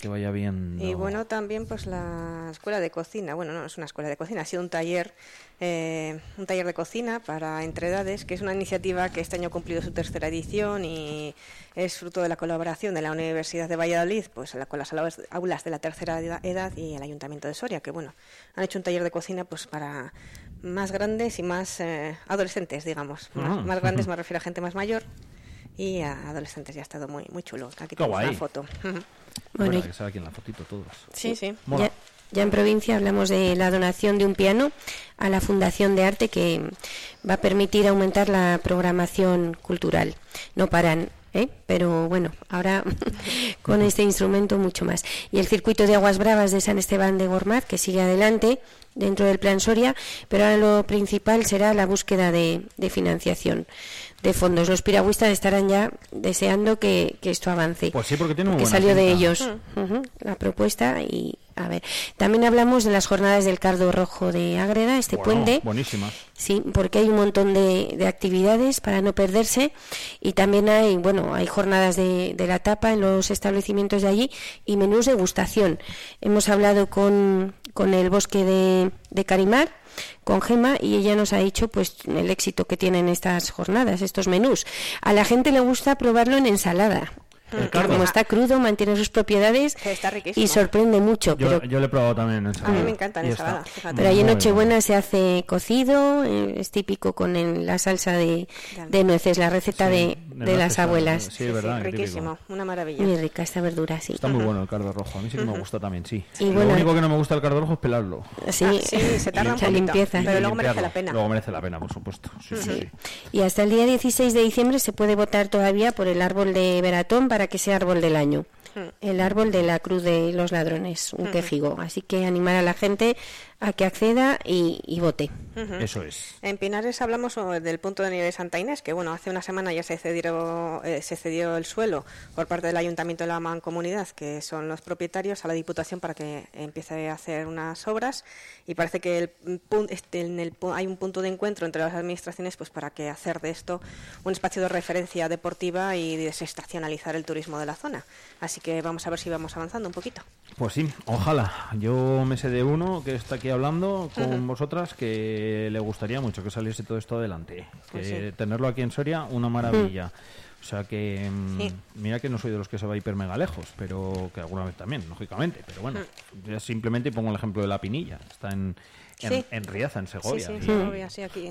que vaya bien. Y bueno, también pues la escuela de cocina. Bueno, no es una escuela de cocina, ha sido un taller, eh, un taller de cocina para entre edades, que es una iniciativa que este año ha cumplido su tercera edición y es fruto de la colaboración de la Universidad de Valladolid, pues con las aulas de la tercera edad y el Ayuntamiento de Soria, que bueno, han hecho un taller de cocina pues para más grandes y más eh, adolescentes, digamos. Más, ah. grandes me refiero a gente más mayor y a adolescentes ya ha estado muy muy chulo. Aquí tenemos una foto. Bueno, que aquí en la fotito todos. Sí, sí. Ya, en provincia hablamos de la donación de un piano a la Fundación de Arte que va a permitir aumentar la programación cultural. No paran ¿eh? pero bueno, ahora con este instrumento mucho más. Y el circuito de aguas bravas de San Esteban de Gormaz, que sigue adelante dentro del plan Soria, pero ahora lo principal será la búsqueda de, financiación de fondos. Los piragüistas estarán ya deseando que, esto avance. Pues sí, porque tiene que salió de ellos la propuesta y, a ver, también hablamos de las jornadas del Cardo Rojo de Ágreda, este puente. Buenísimas. Sí, porque hay un montón de, actividades para no perderse y también hay, bueno, hay jornadas de, la tapa en los establecimientos de allí y menús de gustación. Hemos hablado con, con el bosque de, de Carimar con Gema y ella nos ha dicho pues el éxito que tienen estas jornadas, estos menús. A la gente le gusta probarlo en ensalada. Como está crudo, mantiene sus propiedades y sorprende mucho. Yo, yo le he probado también en ensalada. A mí me encanta en ensalada. Pero ahí en Nochebuena se hace cocido, eh, es típico con la salsa de, de, nueces, la receta de, de, las abuelas. Sí, verdad. riquísimo, una maravilla. Muy rica esta verdura, sí. Está muy bueno el cardo rojo, a mí sí que me gusta también, sí. Y Lo único que no me gusta del cardo rojo es pelarlo. Sí, ah, sí se tarda un limpieza. Pero luego merece la pena. Luego merece la pena, por supuesto. Sí, sí, Y hasta el día 16 de diciembre se puede votar todavía por el árbol de Veratón para que sea árbol del año. El árbol de la Cruz de los Ladrones, un quejigo. Así que animar a la gente a que acceda y, vote. Eso es. En Pinares hablamos del punto de nieve de Santa Inés, que bueno, hace una semana ya se cedió, eh, se cedió el suelo por parte del Ayuntamiento de la Mancomunidad, que son los propietarios, a la Diputación para que empiece a hacer unas obras y parece que el, este, en el, hay un punto de encuentro entre las administraciones pues para que hacer de esto un espacio de referencia deportiva y desestacionalizar el turismo de la zona. Así que vamos a ver si vamos avanzando un poquito. Pues sí, ojalá. Yo me sé de uno que está aquí hablando con vosotras que le gustaría mucho que saliese todo esto adelante. Pues que tenerlo aquí en Soria, una maravilla. O sea que, mm, mira que no soy de los que se va hiper mega lejos, pero que alguna vez también, lógicamente. Pero bueno, ya simplemente pongo el ejemplo de la Pinilla. Está en, en, Riaza, en Segovia.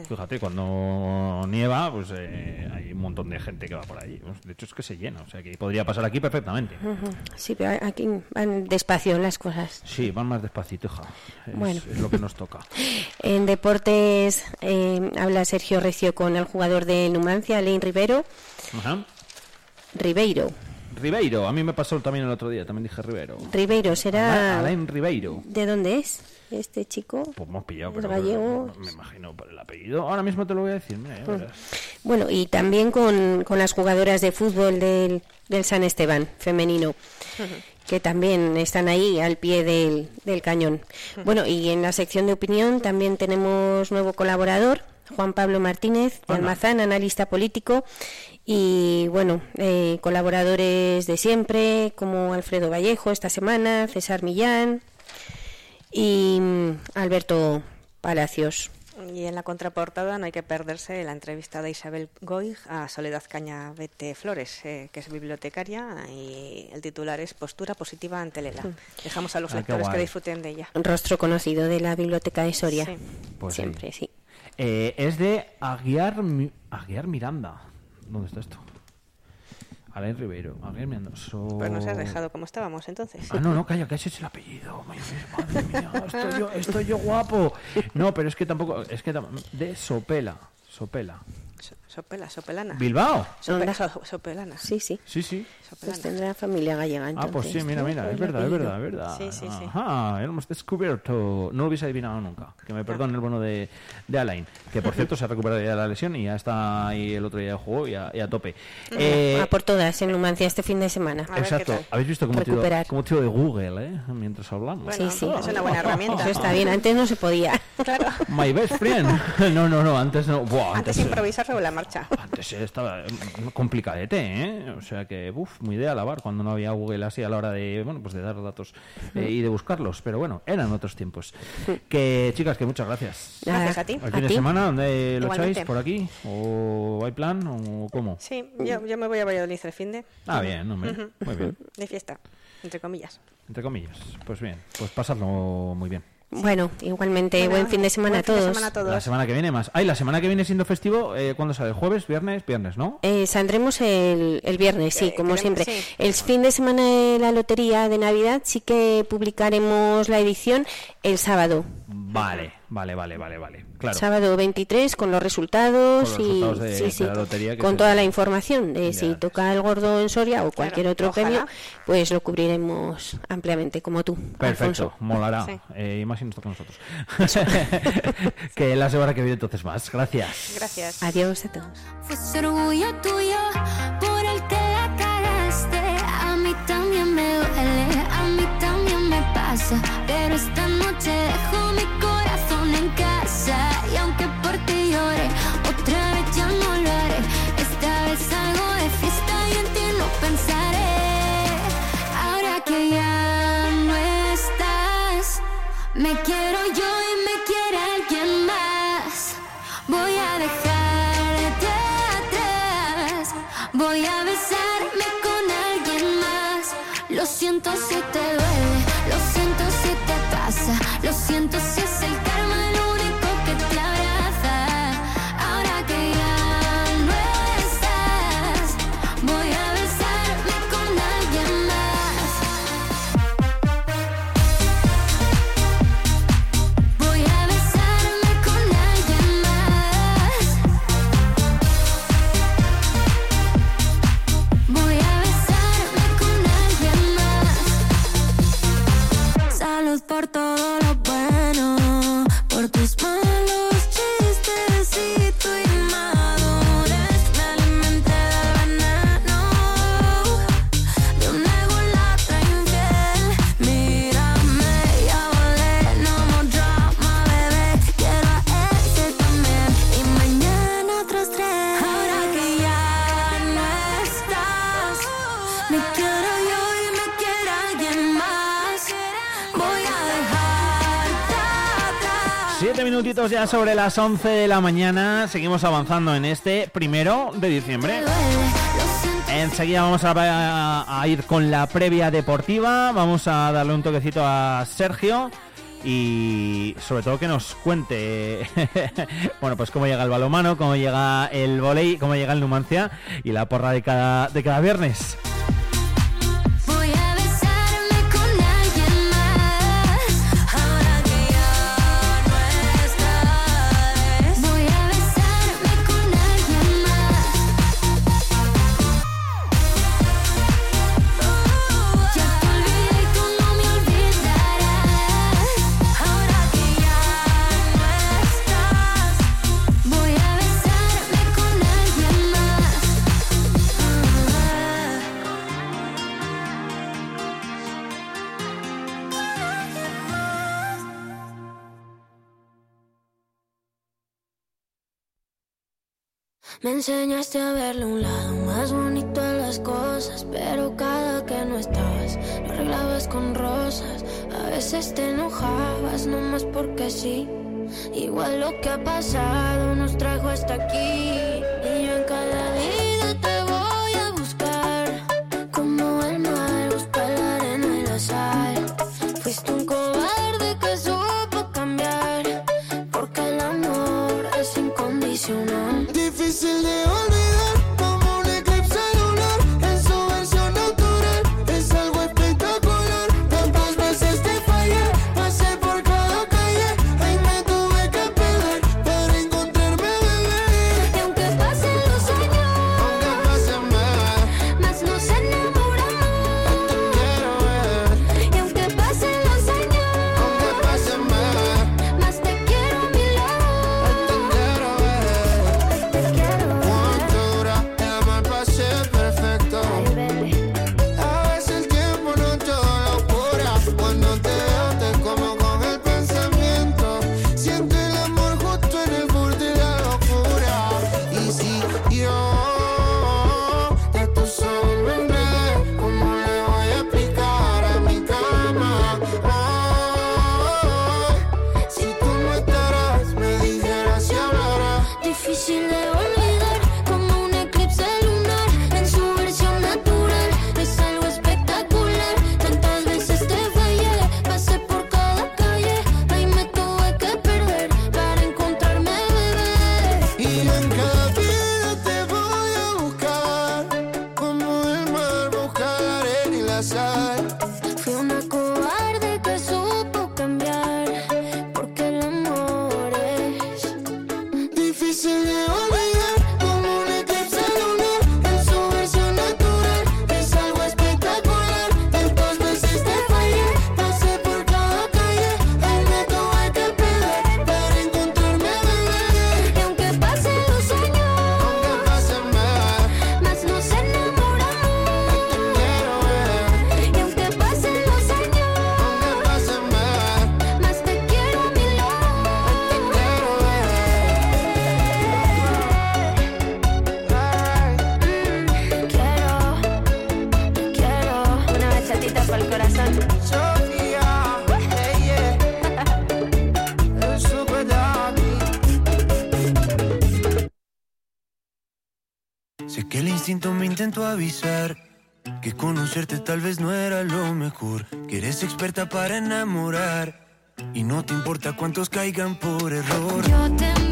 Fíjate, cuando nieva, pues eh, hay un montón de gente que va por ahí. De hecho, es que se llena, o sea que podría pasar aquí perfectamente. Sí, pero aquí van despacio las cosas. Sí, van más despacito, hija. Es, lo que nos toca. en deportes eh, habla Sergio Recio con el jugador de Numancia, Alain Rivero. Ajá. Ribeiro. Ribeiro, a mí me pasó también el otro día, también dije Ribeiro. Ribeiro, será... Alain Ribeiro. ¿De dónde es? Este chico. Pues hemos pillado, pero gallego. me imagino por el apellido. Ahora mismo te lo voy a decir. Mm. bueno, y también con, con, las jugadoras de fútbol del, del San Esteban femenino. que también están ahí al pie del, del cañón. Bueno, y en la sección de opinión también tenemos nuevo colaborador, Juan Pablo Martínez, de Almazán, analista político, y bueno, eh, colaboradores de siempre, como Alfredo Vallejo esta semana, César Millán, y mm, Alberto Palacios. Y en la contraportada no hay que perderse la entrevista de Isabel Goig a Soledad Cañavete Flores, eh, que es bibliotecaria, y el titular es Postura positiva ante Lela. Mm. Dejamos a los lectores que disfruten de ella. Un rostro conocido de la biblioteca de Soria. Pues Siempre, sí. Eh, es de Aguiar, Aguiar Miranda. ¿Dónde está esto? Alain Ribeiro, Alain Mendoza. Pues nos has dejado como estábamos entonces. Ah, no, no, calla, que ese es el apellido. Madre mía, estoy yo, estoy yo guapo. No, pero es que tampoco, es que de Sopela, Sopela. Sopela, Sopelana. ¿Bilbao? Sopela, Sopelana. Sí, sí. Sí, sí. Pues tendrá familia gallega entonces. Ah, pues sí, mira, mira, es verdad, es verdad, es verdad. Sí, sí, sí. Ajá, hemos descubierto. No lo hubiese adivinado nunca. Que me perdone el bono de, de Alain. Que por cierto se ha recuperado ya la lesión y ya está ahí el otro día de juego y a, y a tope. Eh, a por todas en Numancia este fin de semana. Exacto. Habéis visto cómo tío, como tío de Google, ¿eh? Mientras hablamos. sí, sí. Es una buena herramienta. Eso está bien. Antes no se podía. Claro. My best friend. No, no, no. Antes no. Buah, antes, antes improvisar lavar sobre la marcha. Antes estaba complicadete, ¿eh? O sea que, uff, muy de alabar cuando no había Google así a la hora de, bueno, pues de dar datos eh, y de buscarlos. Pero bueno, eran otros tiempos. Que, chicas, que muchas gracias. Gracias a ti. ¿El fin de semana dónde lo echáis? ¿Por aquí? ¿O hay plan? ¿O cómo? Sí, yo, yo me voy a Valladolid el fin de. Ah, bien, hombre. Muy bien. De fiesta, entre comillas. Entre comillas. Pues bien, pues pasadlo muy bien. Bueno, igualmente, buen fin de semana, buen a, fin de todos. semana a todos. La semana que viene más. Ay, la semana que viene siendo festivo, eh, ¿cuándo sale? ¿Jueves? ¿Viernes? Viernes, ¿no? Eh, saldremos el, el viernes, sí, Eh, como siempre. sí. El fin de semana de la lotería de Navidad sí que publicaremos la edición el sábado. Vale, vale, vale, vale, vale. Claro. Sábado 23 con los resultados, Con los y resultados de- sí, de sí, la lotería que con toda la información de Ya si toca el gordo en Soria o cualquier otro ojalá. premio, pues lo cubriremos ampliamente como tú, Perfecto, Alfonso. molará. Sí. Eh, y más si nos toca a nosotros. que la semana que viene entonces más. Gracias. Gracias. Adiós a todos. Fue orgullo tuyo por el que la cagaste. A mí también me duele, a mí también me pasa. Pero esta Voy a dejarte atrás. Voy a besarme con alguien más. Lo siento si te duele, todo Siete minutitos ya sobre las 11 de la mañana. Seguimos avanzando en este primero de diciembre. Enseguida vamos a ir con la previa deportiva. Vamos a darle un toquecito a Sergio. Y sobre todo que nos cuente, bueno, pues cómo llega el balomano, cómo llega el volei, cómo llega el Numancia y la porra de cada, de cada viernes. Me enseñaste a verle un lado más bonito a las cosas, pero cada que no estabas, lo arreglabas con rosas. A veces te enojabas, nomás porque sí. Igual lo que ha pasado nos trajo hasta aquí. Y yo en cada Sé que el instinto me intentó avisar que conocerte tal vez no era lo mejor, que eres experta para enamorar y no te importa cuántos caigan por error. Yo te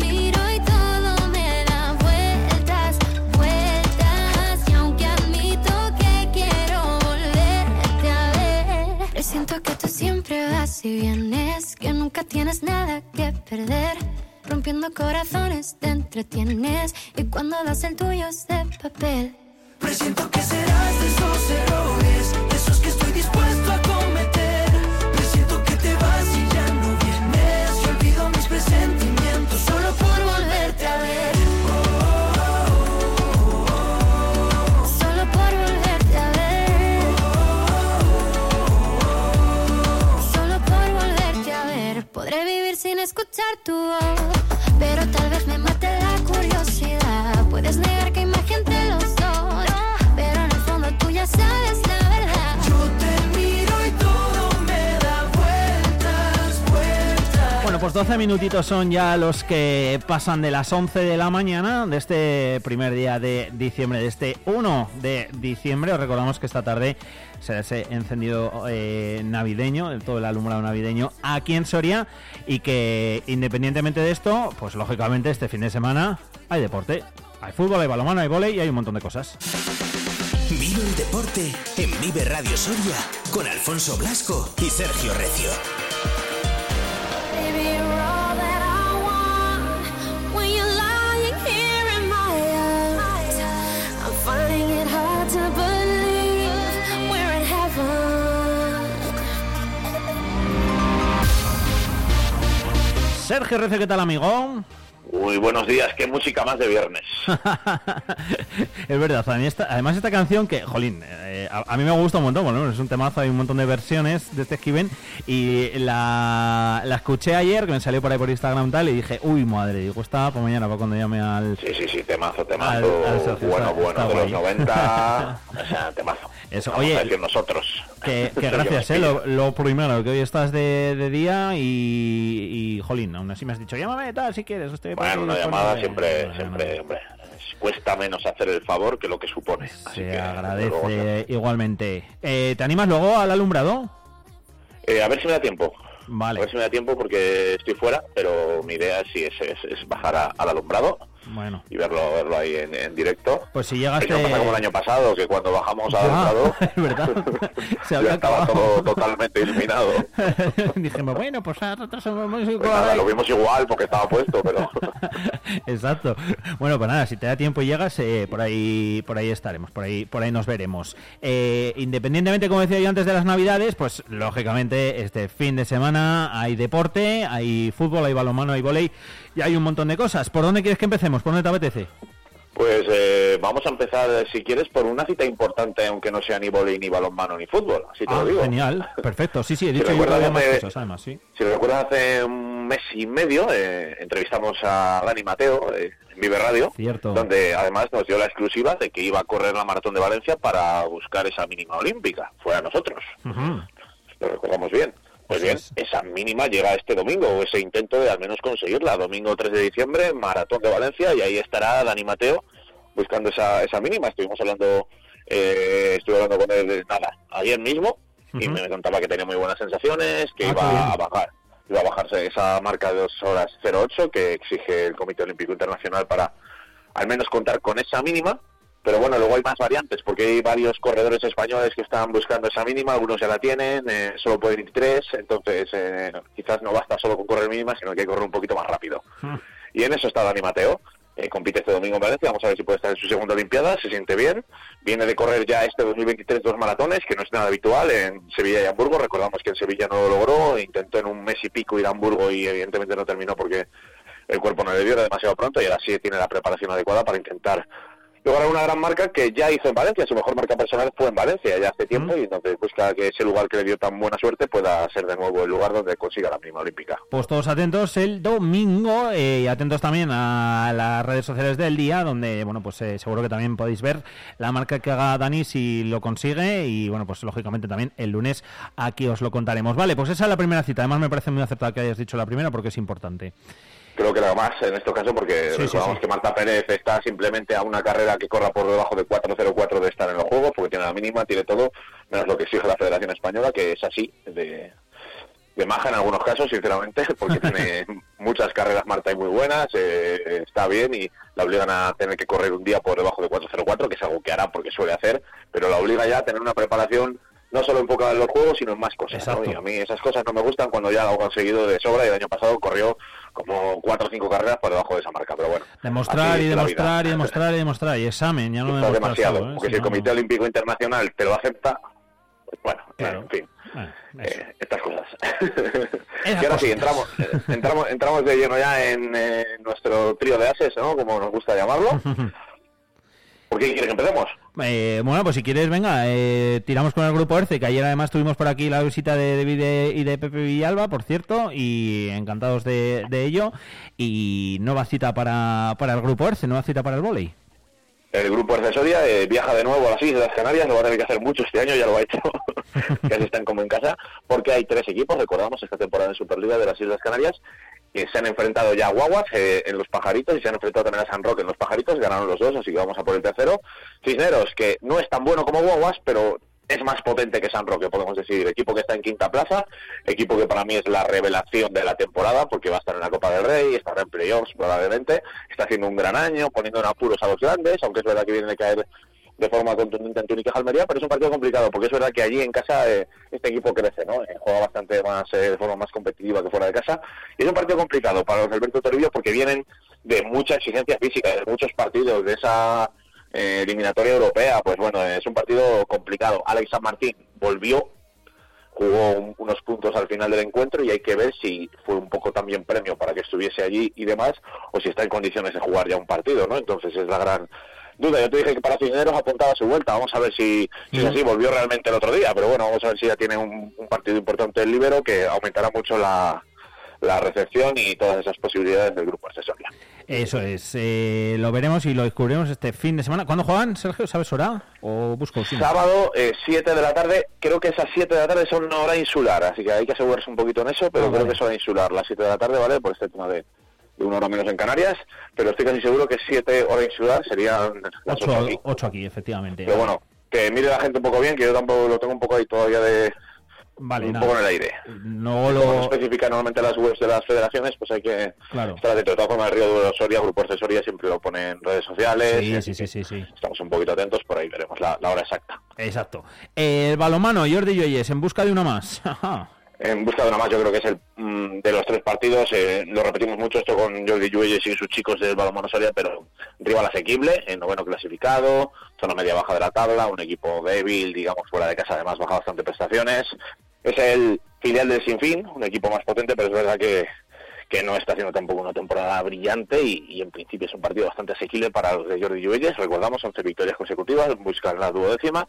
siempre vas y vienes, que nunca tienes nada que perder. Rompiendo corazones te entretienes y cuando das el tuyo es de papel. Presiento que serás de esos errores, de esos que estoy dispuesto a escuchar tu voz. Pero tal vez me mate la curiosidad. Puedes negar que pues 12 minutitos son ya los que pasan de las 11 de la mañana de este primer día de diciembre, de este 1 de diciembre. Os recordamos que esta tarde será ese encendido eh, navideño, todo el alumbrado navideño aquí en Soria y que independientemente de esto, pues lógicamente este fin de semana hay deporte. Hay fútbol, hay balonmano, hay volei y hay un montón de cosas. Vive el deporte en Vive Radio Soria con Alfonso Blasco y Sergio Recio. Sergio Rece, ¿qué tal amigo? Muy buenos días, qué música más de viernes. es verdad, a mí esta- además esta canción que, jolín, eh, a, a mí me gusta un montón, bueno, es un temazo, hay un montón de versiones de este Esquiven y la, la escuché ayer, que me salió por ahí por Instagram tal, y dije, uy, madre, digo, está para mañana, para cuando llame al... Sí, sí, sí, temazo, Al- temazo. al Sergio, bueno, está- bueno, está de los guay. 90. o sea, temazo. Eso, Vamos oye, a decir nosotros. Que, que gracias, eh, lo, lo primero, que hoy estás de, de día y, y, jolín, aún así me has dicho, llámame tal si quieres, por Bueno, una disponible". llamada siempre, siempre, hombre, es- cuesta menos hacer el favor que lo que supone. Así Se que, agradece luego, igualmente. Eh, ¿Te animas luego al alumbrado? eh, a ver si me da tiempo. Vale. A ver si me da tiempo porque estoy fuera, pero mi idea sí es, es, es bajar a- al alumbrado Bueno, y verlo, verlo ahí en, en directo. pues si llegaste... pasa como el año pasado, que cuando bajamos al alumbrado es verdad. Se había estaba todo totalmente iluminado. Dijimos, bueno, pues somos músicos. Pues nada, lo vimos igual porque estaba puesto, pero Exacto. Bueno, pues nada, si te da tiempo y llegas, eh, por ahí, por ahí estaremos, por ahí, por ahí nos veremos. Eh, independientemente, como decía yo antes de las Navidades, pues lógicamente este fin de semana hay deporte, hay fútbol, hay balonmano, hay volei y hay un montón de cosas. ¿Por dónde quieres que empecemos? ¿Por dónde te apetece? Pues eh, vamos a empezar, si quieres, por una cita importante, aunque no sea ni volei, ni balonmano, ni fútbol. Así te Ah, lo digo. genial, perfecto. Sí, sí, he Si dicho yo que recuerdas había más hace- cosas, además, sí. Si recuerdas, hace un mes y medio eh, entrevistamos a Dani Mateo eh, en Vive Radio, Cierto. donde además nos dio la exclusiva de que iba a correr la Maratón de Valencia para buscar esa mínima olímpica. Fue a nosotros. Ujú. Lo recordamos bien. Pues bien, es. esa mínima llega este domingo, o ese intento de al menos conseguirla. Domingo 3 de diciembre, Maratón de Valencia, y ahí estará Dani Mateo buscando esa, esa mínima. Estuvimos hablando, eh, estuve hablando con él, eh, nada, ayer mismo, y me contaba que tenía muy buenas sensaciones, que Ah, iba a bajar. Iba a bajarse esa marca de 2 horas 08 que exige el Comité Olímpico Internacional para al menos contar con esa mínima pero bueno, luego hay más variantes, porque hay varios corredores españoles que están buscando esa mínima, algunos ya la tienen, eh, solo pueden ir tres, entonces eh, quizás no basta solo con correr mínima, sino que hay que correr un poquito más rápido. Y en eso está Dani Mateo. eh, compite este domingo en Valencia, vamos a ver si puede estar en su segunda Olimpiada, se siente bien. Viene de correr ya este 2023 dos maratones, que no es nada habitual, en Sevilla y Hamburgo. Recordamos que en Sevilla no lo logró, intentó en un mes y pico ir a Hamburgo y evidentemente no terminó porque el cuerpo no le dio, era demasiado pronto y ahora sí tiene la preparación adecuada para intentar lograr una gran marca que ya hizo en Valencia. Su mejor marca personal fue en Valencia ya hace tiempo y entonces busca que ese lugar que le dio tan buena suerte pueda ser de nuevo el lugar donde consiga la mínima olímpica. Pues todos atentos el domingo eh, y atentos también a las redes sociales del día, donde, bueno, pues eh, seguro que también podéis ver la marca que haga Dani si lo consigue y, bueno, pues lógicamente también el lunes aquí os lo contaremos. Vale, pues esa es la primera cita. Además me parece muy acertada que hayas dicho la primera porque es importante. Creo que la más en este caso porque Sí, recordamos sí. que Marta Pérez está simplemente a una carrera que corra por debajo de 4.04 de estar en los Juegos porque tiene la mínima, tiene todo, menos lo que exige la Federación Española, que es así, de, de maja en algunos casos, sinceramente, porque tiene muchas carreras Marta y muy buenas, eh, está bien y la obligan a tener que correr un día por debajo de 4.04, que es algo que hará porque suele hacer, pero la obliga ya a tener una preparación no solo enfocada en los juegos, sino en más cosas. ¿no? Y a mí esas cosas no me gustan cuando ya lo ha conseguido de sobra y el año pasado corrió como cuatro o cinco carreras por debajo de esa marca, pero bueno. Demostrar y demostrar y vida. demostrar y demostrar y examen, ya no Está demuestras demasiado, ¿eh? porque Si el no- Comité Olímpico Internacional te lo acepta, pues bueno, Claro. en fin. Bueno. Eh, estas cosas. Y ahora sí, entramos, eh, entramos, entramos de lleno ya en eh, nuestro trío de ases, ¿no? Como nos gusta llamarlo. ¿Por qué quieres que empecemos? Eh, bueno, pues si quieres, venga, eh, tiramos con el grupo ERCE, que ayer además tuvimos por aquí la visita de David y de Pepe Villalba, por cierto, y encantados de, de ello. Y nueva cita para, para el grupo ERCE, nueva cita para el vóley. El grupo accesoria eh, viaja de nuevo a las Islas Canarias, lo va a tener que hacer mucho este año, ya lo ha hecho, casi están como en casa, porque hay tres equipos, recordamos, esta temporada de Superliga de las Islas Canarias, que se han enfrentado ya a Guaguas eh, en los Pajaritos y se han enfrentado también a San Roque en los Pajaritos, ganaron los dos, así que vamos a por el tercero. Cisneros, que no es tan bueno como Guaguas, pero es más potente que San Roque, podemos decir. Equipo que está en quinta plaza, equipo que para mí es la revelación de la temporada, porque va a estar en la Copa del Rey, estará en playoffs probablemente, está haciendo un gran año, poniendo en apuros a los grandes, aunque es verdad que viene a caer de forma contundente en Túnica y Almería, pero es un partido complicado, porque es verdad que allí en casa eh, este equipo crece, ¿no? Eh, juega bastante más, eh, de forma más competitiva que fuera de casa, y es un partido complicado para los Alberto Toribio porque vienen de mucha exigencia física, de muchos partidos, de esa eh, eliminatoria europea, pues bueno, es un partido complicado. Alex San Martín volvió, jugó un- unos puntos al final del encuentro y hay que ver si fue un poco también premio para que estuviese allí y demás, o si está en condiciones de jugar ya un partido, ¿no? Entonces es la gran duda. Yo te dije que para Cisneros apuntaba su vuelta, vamos a ver si, si es así, volvió realmente el otro día, pero bueno, vamos a ver si ya tiene un, un partido importante el libero que aumentará mucho la, la recepción y todas esas posibilidades del grupo accesoria. Eso es, eh, lo veremos y lo descubriremos este fin de semana. ¿Cuándo juegan, Sergio? ¿Sabes hora? ¿O busco? Sí. Sábado, 7 de la tarde, creo que esas 7 de la tarde son una hora insular, así que hay que asegurarse un poquito en eso, pero Ah, creo vale. que es hora insular, las 7 de la tarde, ¿vale? Por este tema de, de una hora menos en Canarias, pero estoy casi seguro que 7 horas insular serían las 8 Ocho, aquí. ocho aquí, efectivamente. Pero bueno, que mire la gente un poco bien, que yo tampoco lo tengo un poco ahí todavía de Vale, un nada. poco en el aire. No Como lo... especifica normalmente las webs de las federaciones, pues hay que Claro. estar atento. De todas formas, el Río de Soria, Grupo de Soria, siempre lo pone en redes sociales. Sí, sí, sí, sí, sí. Estamos un poquito atentos, por ahí veremos la, la hora exacta. Exacto. El balomano, Jordi Lloyes, en busca de una más. En busca de una más, yo creo que es el mm, de los tres partidos. eh, lo repetimos mucho esto con Jordi Lluelles y sus chicos del balonmano Soria, pero rival asequible, en noveno clasificado, zona media baja de la tabla, un equipo débil, digamos, fuera de casa, además baja bastante prestaciones. Es el filial del Sinfín, un equipo más potente, pero es verdad que, que no está haciendo tampoco una temporada brillante y, y en principio es un partido bastante asequible para los de Jordi Lluelles. Recordamos, 11 victorias consecutivas, buscan la duodécima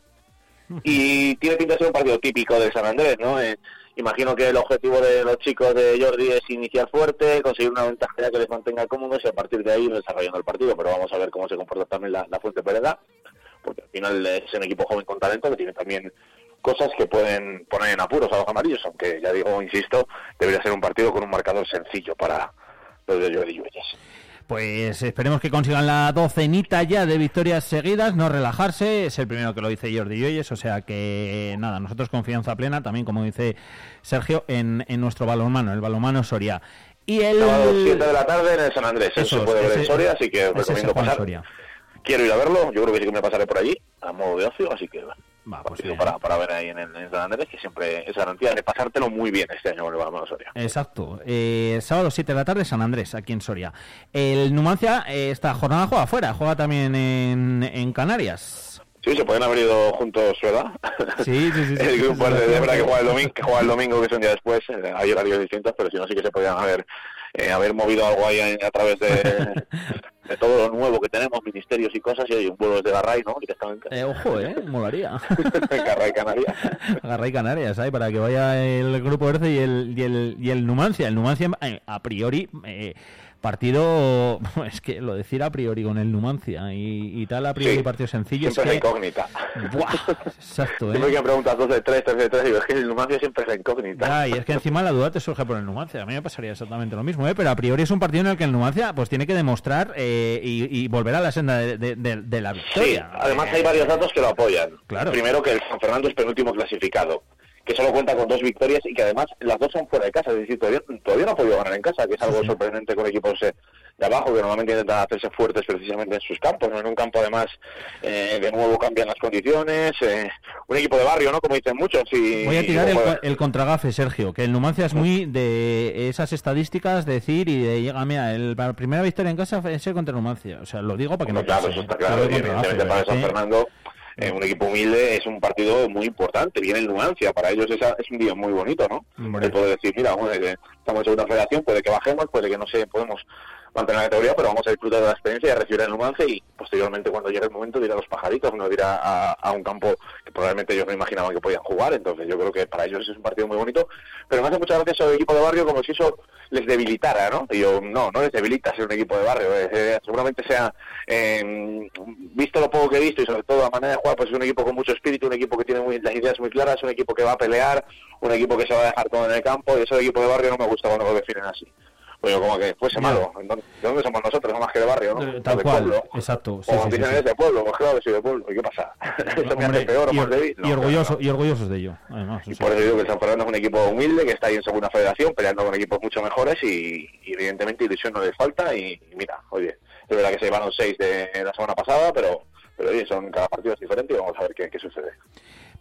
y tiene pinta de ser un partido típico de San Andrés, ¿no? Eh, imagino que el objetivo de los chicos de Jordi es iniciar fuerte, conseguir una ventaja que les mantenga cómodos y a partir de ahí desarrollando el partido, pero vamos a ver cómo se comporta también la, la Fuente Pereda, porque al final es un equipo joven con talento que tiene también cosas que pueden poner en apuros a los amarillos, aunque ya digo, insisto, debería ser un partido con un marcador sencillo para los de Jordi Lluelles. Pues esperemos que consigan la docenita ya de victorias seguidas, no relajarse. Es el primero que lo dice Jordi Lloyes, o sea que nada, nosotros confianza plena, también como dice Sergio, en, en nuestro balonmano, el balonmano Soria. Y el... Sábado 7 de la tarde en el San Andrés, eso se puede ver en ese- Soria, así que os ese recomiendo pasar. Soria. quiero ir a verlo, yo creo que sí que me pasaré por allí, a modo de ocio, así que Va, pues partido para, para ver ahí en, el, en San Andrés, que siempre es garantía de pasártelo muy bien este año con el Balonmano Soria. Exacto. Eh, sábado 7 de la tarde, San Andrés, aquí en Soria. El Numancia, eh, esta jornada juega afuera, juega también en, en Canarias. Sí, se pueden haber ido juntos, ¿verdad? Sí, sí, sí, sí. el grupo Sí, sí, de sí. Debra que juega el domingo, que juega el domingo, que es un día después, eh, hay horarios distintos, pero si no sí que se podían haber eh, haber movido algo ahí a, a través de, de todo lo nuevo que tenemos, ministerios y cosas, y hay un vuelo desde Garray, ¿no? Directamente. Eh, ojo, eh, molaría. Garray, Canarias. Agarra y Canarias, ¿sabes? Para que vaya el grupo Erce y el, y el, y el Numancia. El Numancia, eh, a priori, eh, partido, es que lo decir a priori con el Numancia y, y tal, a priori Sí, partido sencillo, Siempre es que... incógnita. Buah, exacto, Siempre ¿eh? que me preguntas 2 de 3, 3 de 3, digo, es que el Numancia siempre es la incógnita. Ya, y es que encima la duda te surge por el Numancia. A mí me pasaría exactamente lo mismo, ¿eh? pero a priori es un partido en el que el Numancia pues tiene que demostrar eh, y, y volver a la senda de, de- de- de la Sí, victoria. además Eh, hay varios datos que lo apoyan. Claro. Primero que el San Fernando es penúltimo clasificado, que solo cuenta con dos victorias y que además las dos son fuera de casa, es decir, todavía, todavía no ha podido ganar en casa, que es algo sorprendente con equipos eh, de abajo que normalmente intentan hacerse fuertes precisamente en sus campos, ¿no? en un campo además eh, de nuevo cambian las condiciones, eh, un equipo de barrio, ¿no? Como dicen muchos. Y, Voy a tirar el, el contragafe, Sergio, que el Numancia es muy de esas estadísticas, decir y de llega, mira, el, la primera victoria en casa es el contra Numancia. O sea, lo digo para que Bueno, no claro, pase, eso está ¿eh? claro. Evidentemente para. San Fernando, eh, un equipo humilde, es un partido muy importante. Viene el Numancia. Para ellos esa- es un día muy bonito, ¿no? De poder decir, mira, bueno, estamos en segunda federación, puede que bajemos, puede que no sé, podemos mantener la categoría, pero vamos a disfrutar de la experiencia y a recibir el Numancia y posteriormente cuando llegue el momento de ir a los pajaritos, uno de ir a, un campo que probablemente ellos no imaginaban que podían jugar, entonces yo creo que para ellos es un partido muy bonito, pero me hace mucha gracia eso del equipo de barrio como si eso les debilitara, ¿no? Y yo, no, no les debilita ser un equipo de barrio, eh, seguramente sea, eh, visto lo poco que he visto y sobre todo la manera de jugar, pues es un equipo con mucho espíritu, un equipo que tiene muy, las ideas muy claras, un equipo que va a pelear, un equipo que se va a dejar todo en el campo y eso de equipo de barrio no me gusta cuando lo definen así. Pues yo como que fuese malo. Entonces, ¿De dónde somos nosotros? No más que de barrio, ¿no? Eh, tal de cual, pueblo. exacto, sí, Como sí, sí, dicen, sí. "Eres de pueblo, pues claro que soy de pueblo. ¿Y qué pasa? ¿Eso me hace peor o más débil? y orgulloso, claro, y orgullosos de ello, además. Y por eso digo que el San Fernando es un equipo humilde que está ahí en segunda federación peleando con equipos mucho mejores y, y evidentemente ilusión no les falta y, y mira, oye, es verdad que se llevaron seis de la semana pasada, pero pero oye, son cada partido es diferente y vamos a ver qué, qué sucede.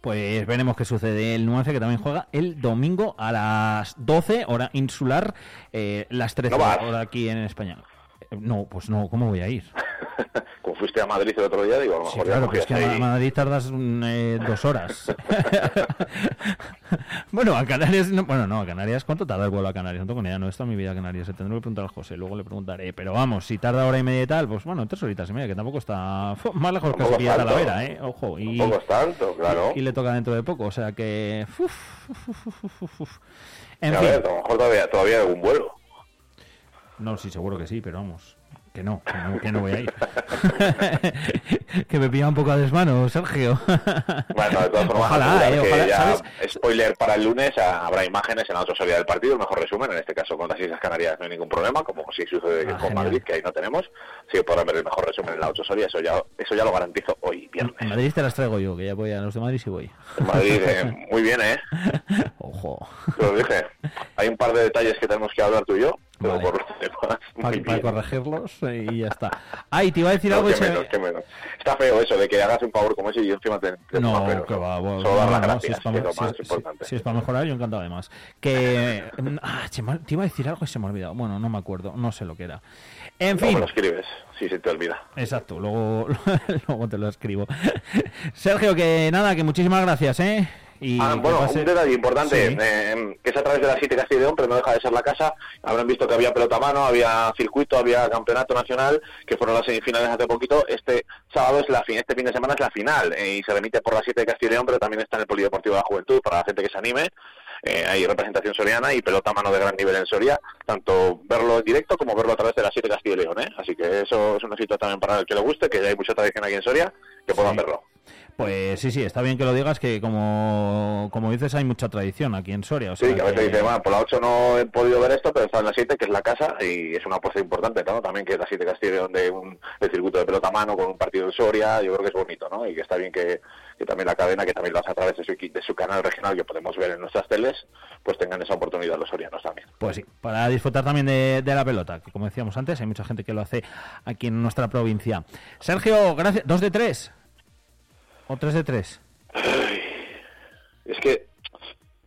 Pues veremos qué sucede. El Numancia que también juega el domingo a las 12, hora insular, eh, las 13 ¿No hora aquí en España. Eh, No, pues no, ¿cómo voy a ir? Fuiste a Madrid el otro día, digo, a lo Sí, mejor ya claro, pero es que a Madrid tardas mm, eh, dos horas. bueno, a Canarias, no, bueno, no, a Canarias, ¿cuánto tarda el vuelo a Canarias? No ni idea, no en mi vida a Canarias, se tendré que preguntar a José, luego le preguntaré. Pero vamos, si tarda hora y media y tal, pues bueno, tres horitas y media, que tampoco está más lejos que Tampoco Sofía tanto. Talavera, ¿eh? Ojo, y, Tampoco es tanto, claro. y le toca dentro de poco, o sea que... uf, uf, uf. En a fin, ver, a lo mejor todavía, todavía hay algún vuelo. no, sí, seguro que sí, pero vamos. Que no, que no, que no voy a ir. que me pilla un poco a desmano, Sergio. Bueno, de todas formas, Ojalá, eh, ojalá, ya, ¿sabes? spoiler para el lunes, ah, habrá imágenes en la otra salida del partido, el mejor resumen, en este caso con las Islas Canarias no hay ningún problema, como si sucede Ah, con genial. Madrid, que ahí no tenemos, sí podrán ver el mejor resumen en la 8 Soria, eso ya, eso ya lo garantizo hoy, viernes. En Madrid te las traigo yo, que ya voy a los de Madrid sí voy. En Madrid, eh, muy bien, ¿eh? Ojo. Te lo dije, hay un par de detalles que tenemos que hablar tú y yo, pero Vale. por los demás, Para, corregirlos eh, y ya está. Ay, te iba a decir No, algo. se- menos, qué menos. Está feo eso de que hagas un favor como ese y encima te, te No, pelos. que va, bueno, Solo dar no, las no, gracias, si es para, que es lo si más es- si- importante. si es para mejorar, yo encantado además. Que. Ah, te iba a decir algo y se me ha olvidado. Bueno, no me acuerdo, no sé lo que era. En me fin. lo escribes, si se te olvida. Exacto, luego, luego te lo escribo. Sergio, que nada, que muchísimas gracias, ¿eh? Y Ah, bueno, pase- un detalle importante, Sí. eh, que es a través de la 7 Castilla y León, pero no deja de ser la casa. Habrán visto que había pelota a mano, había circuito, había campeonato nacional, que fueron las semifinales hace poquito. Este sábado es la fin, este fin de semana es la final eh, y se remite por la 7 de Castilla y León, pero también está en el Polideportivo de la Juventud para la gente que se anime. Eh, hay representación soriana y pelota a mano de gran nivel en Soria, tanto verlo en directo como verlo a través de la 7 Castilla y León. ¿eh? Así que eso es un éxito también para el que le guste, que ya hay mucha tradición aquí en Soria, que puedan Sí. verlo. Pues sí, sí, está bien que lo digas, que como, como dices, hay mucha tradición aquí en Soria. O sea Sí, que a veces dice, bueno, por la 8 no he podido ver esto, pero está en la 7, que es la casa, y es una apuesta importante, ¿no? También que la 7 Castilla, donde un, el circuito de pelota a mano con un partido de Soria, yo creo que es bonito, ¿no? Y que está bien que, que también la cadena, que también lo hace a través de su, de su canal regional, que podemos ver en nuestras teles, pues tengan esa oportunidad los sorianos también. Pues sí, para disfrutar también de, de la pelota, que como decíamos antes, hay mucha gente que lo hace aquí en nuestra provincia. Sergio, gracias. ¿Dos de tres? ¿O tres de tres? Es que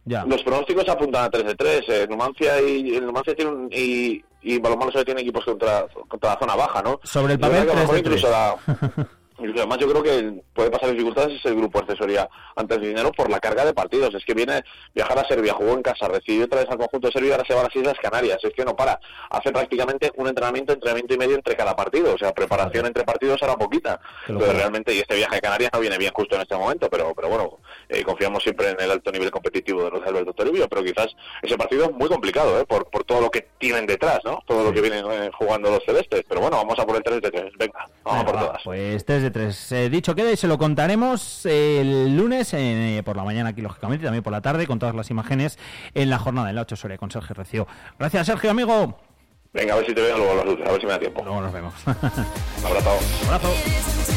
Ya. los pronósticos apuntan a 3 de 3. Eh, Numancia y el Numancia tiene un, y, y Balonmano solo tiene equipos contra, contra la zona baja, ¿no? Sobre el papel, que a lo tres de mejor incluso tres. la- incluso además yo creo que puede pasar dificultades es el grupo accesoria antes de dinero por la carga de partidos. Es que viene viajar a Serbia, jugó en casa, recibió otra vez al conjunto de Serbia y ahora se va a las Islas Canarias. Es que no para. Hace prácticamente un entrenamiento, entrenamiento y medio entre cada partido. O sea, preparación entre partidos era poquita. Pero realmente, y este viaje a Canarias no viene bien justo en este momento, pero, pero bueno, eh, confiamos siempre en el alto nivel competitivo de los de Alberto Toribio, pero quizás ese partido es muy complicado, ¿eh? por, por todo lo que tienen detrás, ¿no? Todo lo que vienen eh, jugando los celestes. Pero bueno, vamos a por el 3 de 3. Venga, vamos a por va, todas. Pues 3 de 3. dicho queda y se lo contaremos el lunes eh, por la mañana aquí, lógicamente, y también por la tarde con todas las imágenes en la jornada en la 8 Soria con Sergio Recio. Gracias, Sergio, amigo. Venga, a ver si te veo luego a las luces, a ver si me da tiempo. Luego nos vemos. Un abrazo. Un abrazo.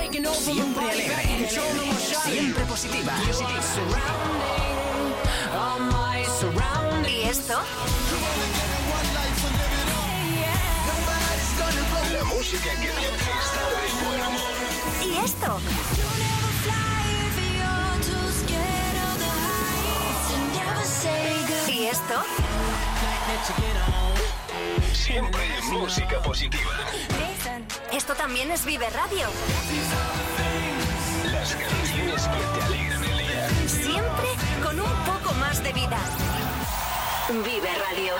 Siempre alegre, siempre positiva. ¿Y esto? La música que te hace estar de buen humor. ¿Y esto? ¿Y esto? Siempre música positiva. Esto también es Vive Radio. Las canciones que te alegran el día. Siempre con un poco más de vida. Vive Radio.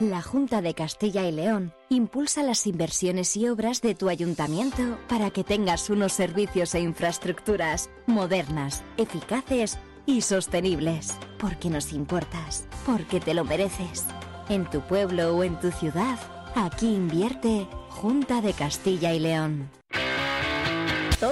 La Junta de Castilla y León impulsa las inversiones y obras de tu ayuntamiento para que tengas unos servicios e infraestructuras modernas, eficaces y sostenibles. Porque nos importas, porque te lo mereces. En tu pueblo o en tu ciudad, aquí invierte Junta de Castilla y León.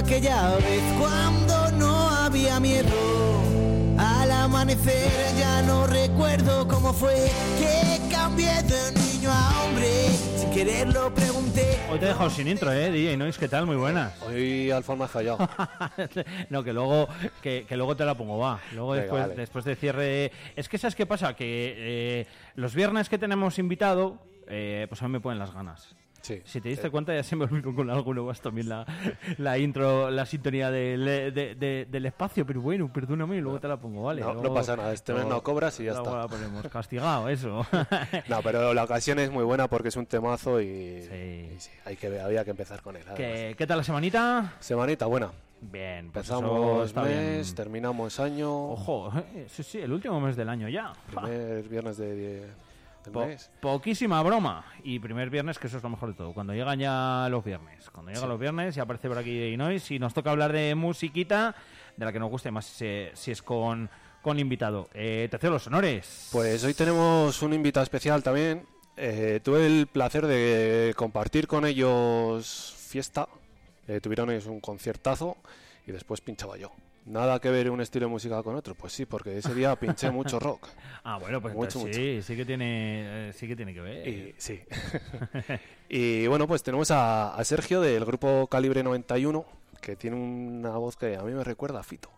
Aquella vez cuando no había miedo. Al amanecer ya no recuerdo cómo fue que cambié de niño. a hombre, sin querer lo pregunté. Hoy te he dejado sin intro, ¿eh, DJ Noise? ¿Qué tal? Muy buenas. Hoy Alfa me ha fallado. no, que luego, que, que luego te la pongo, va. Luego Venga, después, vale. después de cierre... Es que ¿sabes qué pasa? Que eh, los viernes que tenemos invitado, eh, pues a mí me ponen las ganas. Sí. Si te diste cuenta, ya se me olvidó con alguno más también la, la intro, la sintonía del, de- de- del espacio, pero bueno, perdóname, luego te la pongo, ¿vale? No, no Luego- pasa nada, este mes no cobras y ya está. la ponemos. Castigado, eso. No, pero la ocasión es muy buena porque es un temazo y, y sí, hay que, había que empezar con él. ¿Qué, ¿Qué tal la semanita? Semanita buena. Bien, pues Empezamos mes, bien. terminamos año. Ojo, eh, sí, sí, el último mes del año ya. Primer viernes de- del Po- mes. poquísima broma. Y primer viernes, que eso es lo mejor de todo. Cuando llegan ya los viernes. Cuando llegan Sí. los viernes y aparece por aquí Inois y nos toca hablar de musiquita, de la que nos guste más si, si es con, con invitado. Eh, te cedo los honores. Pues hoy tenemos un invitado especial también. Eh, tuve el placer de compartir con ellos fiesta. Eh, tuvieron ellos un conciertazo y después pinchaba yo. Nada que ver un estilo de música con otro. Pues sí, porque ese día pinché mucho rock. Ah, bueno, pues mucho, entonces sí, sí que tiene, eh, sí que tiene que ver. Y, sí. y bueno, pues tenemos a, a Sergio del grupo Calibre 91, que tiene una voz que a mí me recuerda a Fito.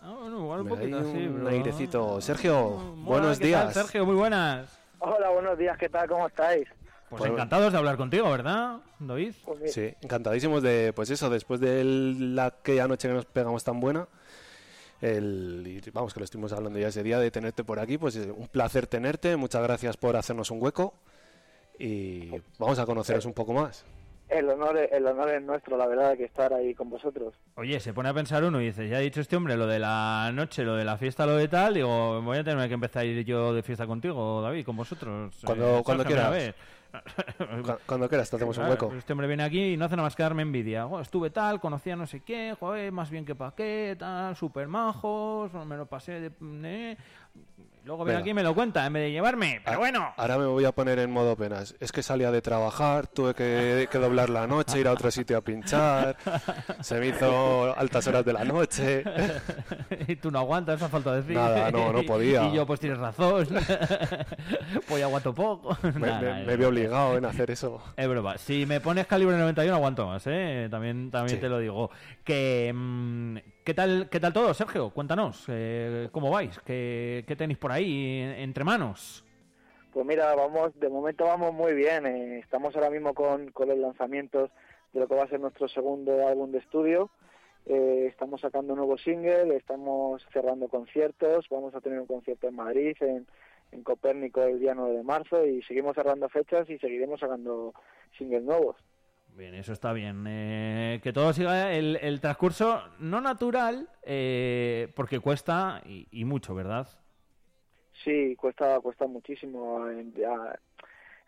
Ah, bueno, igual un Me poquito hay así, un pero- airecito. Sergio, Mola, buenos ¿qué tal, días. Sergio, muy buenas. Hola, buenos días, ¿qué tal? ¿Cómo estáis? Pues Pues- encantados de hablar contigo, ¿verdad, David? Sí, encantadísimos de, pues eso, después de la aquella noche que nos pegamos tan buena, el, y vamos, que lo estuvimos hablando ya ese día de tenerte por aquí, pues eh, un placer tenerte, muchas gracias por hacernos un hueco y vamos a conoceros un poco más. El honor, es- el honor es nuestro, la verdad, que estar ahí con vosotros. Oye, se pone a pensar uno y dice, ya ha dicho este hombre lo de la noche, lo de la fiesta, lo de tal, digo, voy a tener que empezar a ir yo de fiesta contigo, David, con vosotros. Cuando- Eh, cuando quieras. Cuando quieras, te hacemos un Claro, hueco. Este hombre viene aquí y no hace nada más que darme envidia. Jo, estuve tal, conocía no sé qué, joder, más bien que pa' qué, tal, super majos, me lo pasé de... eh. Luego viene aquí y me lo cuenta en vez de llevarme, pero bueno. Ahora me voy a poner en modo penas. Es que salía de trabajar, tuve que, que doblar la noche, ir a otro sitio a pinchar, se me hizo altas horas de la noche. y tú no aguantas, esa falta de decir. Nada, no, no podía. Y yo, pues tienes razón. pues aguanto poco. Me, me vi obligado en hacer eso. Es broma. Si me pones calibre 91 aguanto más, ¿eh? También, también Sí. te lo digo. Que, mm, ¿qué, tal, ¿Qué tal todo, Sergio? Cuéntanos. eh, ¿Cómo vais? ¿Qué, tenéis por ahí en- entre manos? Pues mira, vamos, de momento vamos muy bien. eh, estamos ahora mismo con, con los lanzamientos de lo que va a ser nuestro segundo álbum de estudio. Eh, estamos sacando un nuevo single, estamos cerrando conciertos. Vamos a tener un concierto en Madrid, en, en Copérnico, el día 9 de marzo. Y seguimos cerrando fechas y seguiremos sacando singles nuevos. Bien, eso está bien. Eh, que todo siga el, el transcurso no natural, eh, porque cuesta y, y mucho, ¿verdad? Sí, cuesta, cuesta muchísimo. En, ya-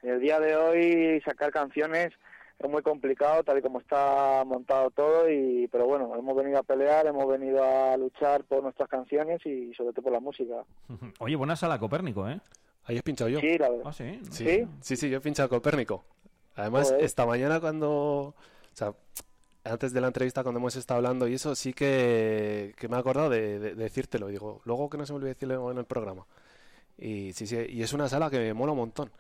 en el día de hoy sacar canciones es muy complicado, tal y como está montado todo, y pero bueno, hemos venido a pelear, hemos venido a luchar por nuestras canciones y sobre todo por la música. Oye, buena sala Copérnico, ¿eh? Ahí he pinchado yo. Sí, la verdad. Ah, sí. Sí, ¿Sí? sí, sí, yo he pinchado Copérnico. Además, Joder. esta mañana cuando... O sea, antes de la entrevista cuando hemos estado hablando y eso, sí que, que me he acordado de, de- de decírtelo. Digo, luego que no se me olvide decirlo en el programa. Y sí, sí, y es una sala que me mola un montón.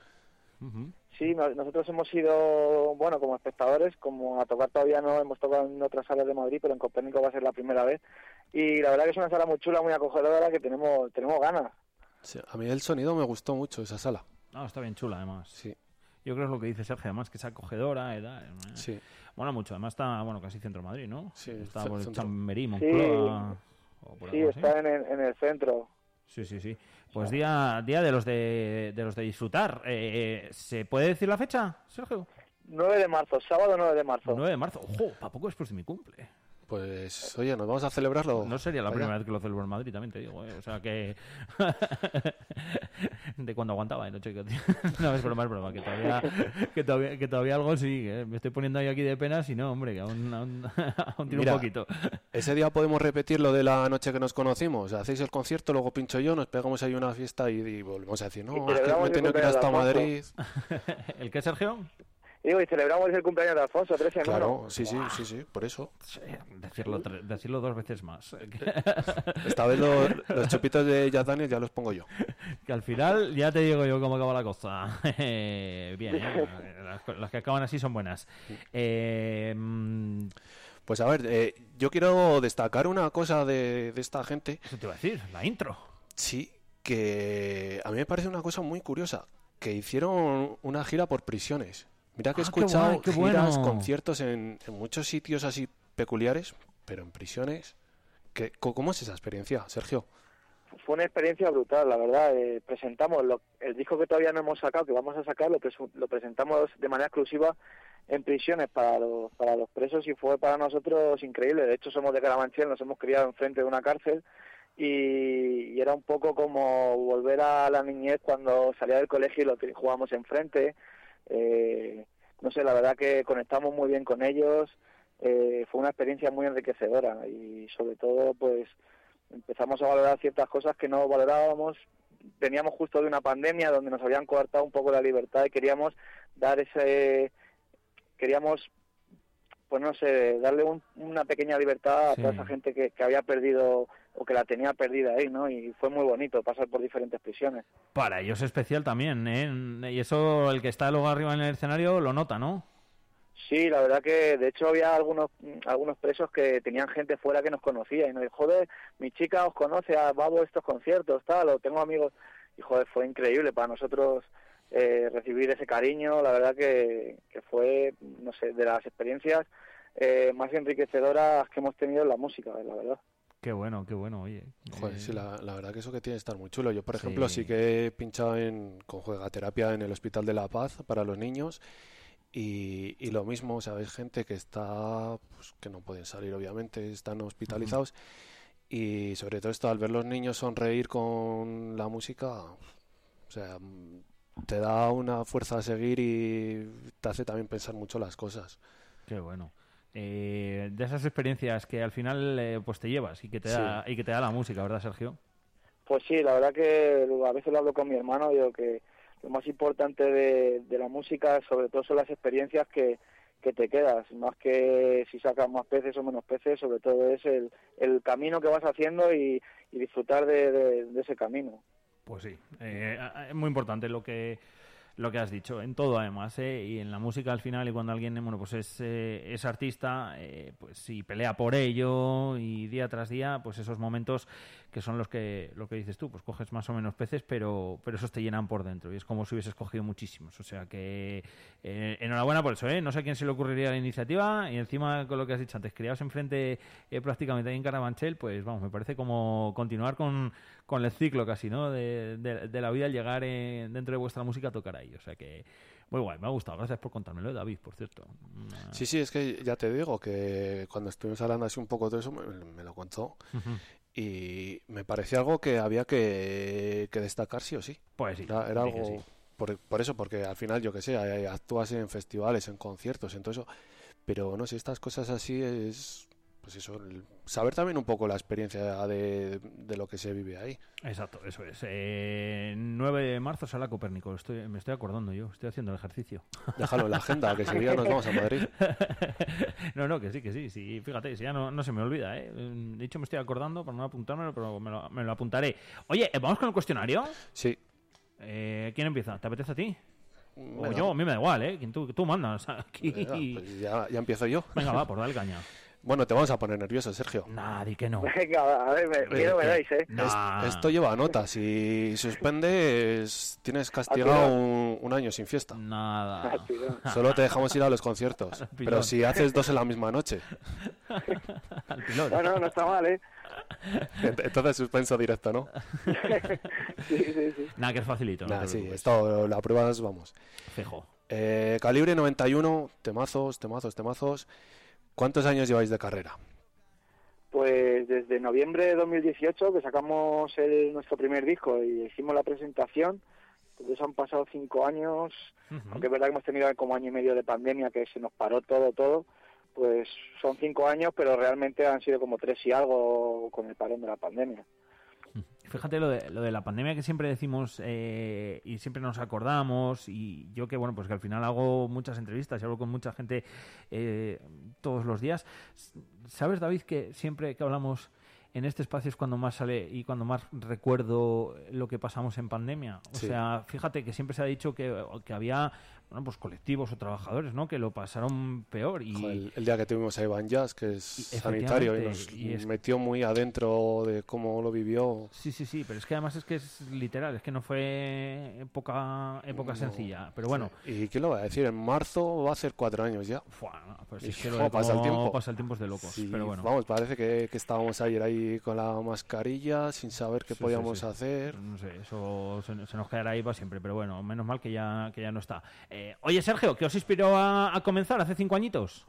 Sí, no- nosotros hemos ido, bueno, como espectadores, como a tocar todavía no hemos tocado en otras salas de Madrid, pero en Copérnico va a ser la primera vez. Y la verdad que es una sala muy chula, muy acogedora, que tenemos tenemos ganas. Sí, a mí el sonido me gustó mucho, esa sala. No, está bien chula, además. Sí. Yo creo que es lo que dice Sergio, además, que es acogedora y tal. eh. Sí. Mola mucho. Además está, bueno, casi centro de Madrid, ¿no? Sí, Está por el. Chamberí, Sí, Moncloa... o por sí está en el, en el centro. Sí, sí, sí. Pues día, día de los de, de los de disfrutar. Eh, ¿Se puede decir la fecha, Sergio? 9 de marzo, sábado 9 de marzo. 9 de marzo. Ojo, para poco después de mi cumple. Pues, oye, nos vamos a celebrarlo. No sería la Vaya. primera vez que lo celebro en Madrid, también te digo, ¿eh? O sea que... de cuando aguantaba, ¿eh? No, chico, no, es broma, es broma, que todavía, que todavía, que todavía algo sí, ¿eh? Me estoy poniendo ahí aquí de penas y no, hombre, que aún, aún, aún tiene Mira, un poquito. Ese día podemos repetir lo de la noche que nos conocimos. Hacéis el concierto, luego pincho yo, nos pegamos ahí una fiesta y, y volvemos a decir, no, es que me he el tenido que ir hasta Madrid. ¿El qué, Sergio? Digo, y celebramos el cumpleaños de Alfonso, 13 en Claro, sí, sí, sí, sí, por eso. Decirlo, decirlo dos veces más. Esta vez lo- los chupitos de Jack Daniels ya los pongo yo. Que al final ya te digo yo cómo acaba la cosa. Bien, ¿eh? las que acaban así son buenas. Eh, mm, Pues a ver, eh, yo quiero destacar una cosa de, de esta gente. Eso te iba a decir, la intro. Sí, que a mí me parece una cosa muy curiosa. Que hicieron una gira por prisiones. Mira que he Ah, qué escuchado guay, qué giras, bueno. conciertos en, en muchos sitios así peculiares, pero en prisiones. ¿Qué, ¿Cómo es esa experiencia, Sergio? Fue una experiencia brutal, la verdad. Eh, presentamos lo- el disco que todavía no hemos sacado, que vamos a sacar, lo, presu- lo presentamos de manera exclusiva en prisiones para los, para los presos y fue para nosotros increíble. De hecho, somos de Carabanchel, nos hemos criado enfrente de una cárcel y, y era un poco como volver a la niñez cuando salía del colegio y lo que jugábamos enfrente. Eh, no sé, la verdad que conectamos muy bien con ellos. Eh, fue una experiencia muy enriquecedora y sobre todo pues empezamos a valorar ciertas cosas que no valorábamos. Veníamos justo de una pandemia donde nos habían coartado un poco la libertad y queríamos dar ese, queríamos, pues no sé, darle un- una pequeña libertad a toda esa gente que, que había perdido o que la tenía perdida ahí, ¿no? Y fue muy bonito pasar por diferentes prisiones. para ellos es especial también, ¿eh? Y eso el que está luego arriba en el escenario lo nota, ¿no? Sí, la verdad que de hecho había algunos algunos presos que tenían gente fuera que nos conocía y nos dijo, joder, mi chica os conoce, va a estos conciertos, tal, o tengo amigos. Y joder, fue increíble para nosotros eh, recibir ese cariño, la verdad que, que fue, no sé, de las experiencias eh, más enriquecedoras que hemos tenido en la música, la verdad. Qué bueno, qué bueno, oye. Joder, Eh, sí, la, la verdad que eso que tiene que estar muy chulo. Yo, por ejemplo, Sí. sí que he pinchado en, con juegaterapia en el Hospital de la Paz para los niños y, y lo mismo, ¿sabes? Gente que está, pues, que no pueden salir, obviamente, están hospitalizados y sobre todo esto, al ver los niños sonreír con la música, o sea, te da una fuerza a seguir y te hace también pensar mucho las cosas. Qué bueno. Eh, de esas experiencias que al final eh, pues te llevas y que te Sí. da y que te da la música, ¿verdad, Sergio? Pues sí, la verdad que a veces lo hablo con mi hermano, digo que lo más importante de, de la música sobre todo son las experiencias que, que te quedas, más que si sacas más peces o menos peces, sobre todo es el, el camino que vas haciendo y, y disfrutar de, de- de ese camino. Pues sí, eh, es muy importante lo que lo que has dicho, en todo además, ¿eh? y en la música al final, y cuando alguien bueno, pues es, eh, es artista, eh, pues si pelea por ello y día tras día, pues esos momentos que son los que, lo que dices tú, pues coges más o menos peces, pero, pero esos te llenan por dentro, y es como si hubieses cogido muchísimos, o sea que eh, enhorabuena por eso, ¿eh? no sé a quién se le ocurriría la iniciativa, y encima con lo que has dicho antes, criados enfrente eh, prácticamente ahí en Carabanchel, pues vamos, me parece como continuar con, con el ciclo casi, ¿no? De, de- de la vida al llegar eh, dentro de vuestra música a tocar ahí. O sea que, muy guay, me ha gustado. Gracias por contármelo, David, por cierto. Una- Sí, sí, es que ya te digo que cuando estuvimos hablando así un poco de eso, me, me lo contó. Y me parecía algo que había que, que destacar sí o sí. Pues sí, Era, algo... sí. Por, por eso, porque al final, yo que sé, actúas en festivales, en conciertos, en todo eso. Pero no sé, estas cosas así es... Pues eso, el- saber también un poco la experiencia de, de lo que se vive ahí. Exacto, eso es. Eh, 9 de marzo sale Copérnico, estoy, me estoy acordando yo, estoy haciendo el ejercicio. Déjalo en la agenda, que ese día nos vamos a Madrid. no, no, que sí, que sí, sí. Fíjate, si ya no, no se me olvida, ¿eh? De hecho, me estoy acordando para no apuntármelo, pero me lo, me lo apuntaré. Oye, ¿eh, ¿vamos con el cuestionario? Sí. Eh, ¿Quién empieza? ¿Te apetece a ti? O yo, a mí me da igual, ¿eh? Tú, tú mandas aquí. Venga, pues ya, ya empiezo yo. Venga, va, por darle caña. Bueno, te vamos a poner nervioso, Sergio. Nadie que no. Venga, a ver, me, miedo me dais, ¿eh? Es- esto lleva nota. Si suspendes, tienes castigado un, un año sin fiesta. Nada. Solo te dejamos ir a los conciertos. Pero si haces dos en la misma noche, Al pilón. No, no, no está mal, ¿eh? ent- entonces suspenso directo, ¿no? Sí, sí, sí. Nada, que es facilito. no Nah, te sí, esto, la prueba es, vamos. Fijo. Eh, calibre 91, temazos, temazos, temazos. ¿Cuántos años lleváis de carrera? Pues desde noviembre de 2018 que sacamos el, nuestro primer disco y hicimos la presentación, entonces han pasado cinco años, aunque es verdad que hemos tenido como año y medio de pandemia que se nos paró todo, todo, pues son cinco años, pero realmente han sido como tres y algo con el parón de la pandemia. Fíjate lo de, lo de la pandemia que siempre decimos eh, y siempre nos acordamos y yo que bueno pues que al final hago muchas entrevistas y hablo con mucha gente eh, todos los días. ¿Sabes David que siempre que hablamos en este espacio es cuando más sale y cuando más recuerdo lo que pasamos en pandemia. O Sí. sea, fíjate que siempre se ha dicho que, que había bueno, pues colectivos o trabajadores ¿no? que lo pasaron peor. Y, Joder, el, el día que tuvimos a Iván Jazz, que es Y- sanitario, y nos y es- metió muy adentro de cómo lo vivió. Sí, sí, sí, pero es que además es que es literal, es que no fue época, época No. sencilla. Pero bueno, ¿Y quién lo va a decir? En marzo va a ser cuatro años ya. pues Y sí, es que lo cómo de pasa el tiempo. pasa el tiempo es de locos, Sí, pero bueno. Vamos, parece que, que estábamos ayer ahí con la mascarilla sin saber qué sí, podíamos sí. hacer. No sé, eso se, se nos quedará ahí para siempre, pero bueno, menos mal que ya, que ya no está. Eh, oye, Sergio, ¿qué os inspiró a, a comenzar hace cinco añitos?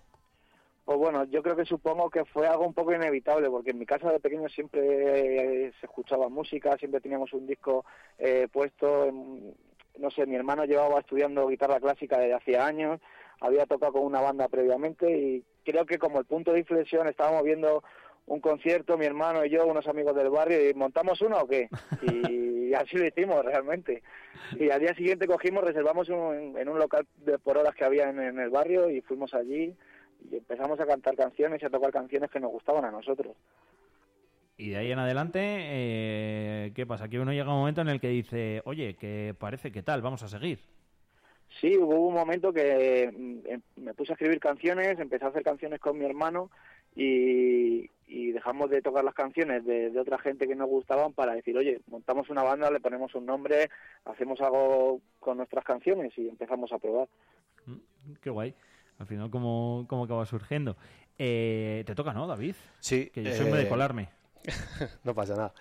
Pues bueno, yo creo que supongo que fue algo un poco inevitable, porque en mi casa de pequeño siempre eh, se escuchaba música, siempre teníamos un disco eh, puesto. en- no sé, mi hermano llevaba estudiando guitarra clásica desde hacía años, había tocado con una banda previamente y creo que como el punto de inflexión estábamos viendo un concierto, mi hermano y yo, unos amigos del barrio, y montamos uno o qué. Y así lo hicimos realmente. Y al día siguiente cogimos, reservamos un- en un local de por horas que había en, en el barrio y fuimos allí y empezamos a cantar canciones y a tocar canciones que nos gustaban a nosotros. Y de ahí en adelante, eh, ¿qué pasa? Que uno llega a un momento en el que dice, oye, que parece que tal, vamos a seguir. Sí, hubo un momento que mm, em- me puse a escribir canciones, empecé a hacer canciones con mi hermano y, y dejamos de tocar las canciones de, de otra gente que nos gustaban para decir, oye, montamos una banda, le ponemos un nombre, hacemos algo con nuestras canciones y empezamos a probar. Qué guay. Al final, ¿cómo, cómo acaba surgiendo? Eh, te toca, ¿no, David? Sí. Que yo soy muy de eh, colarme. no pasa nada.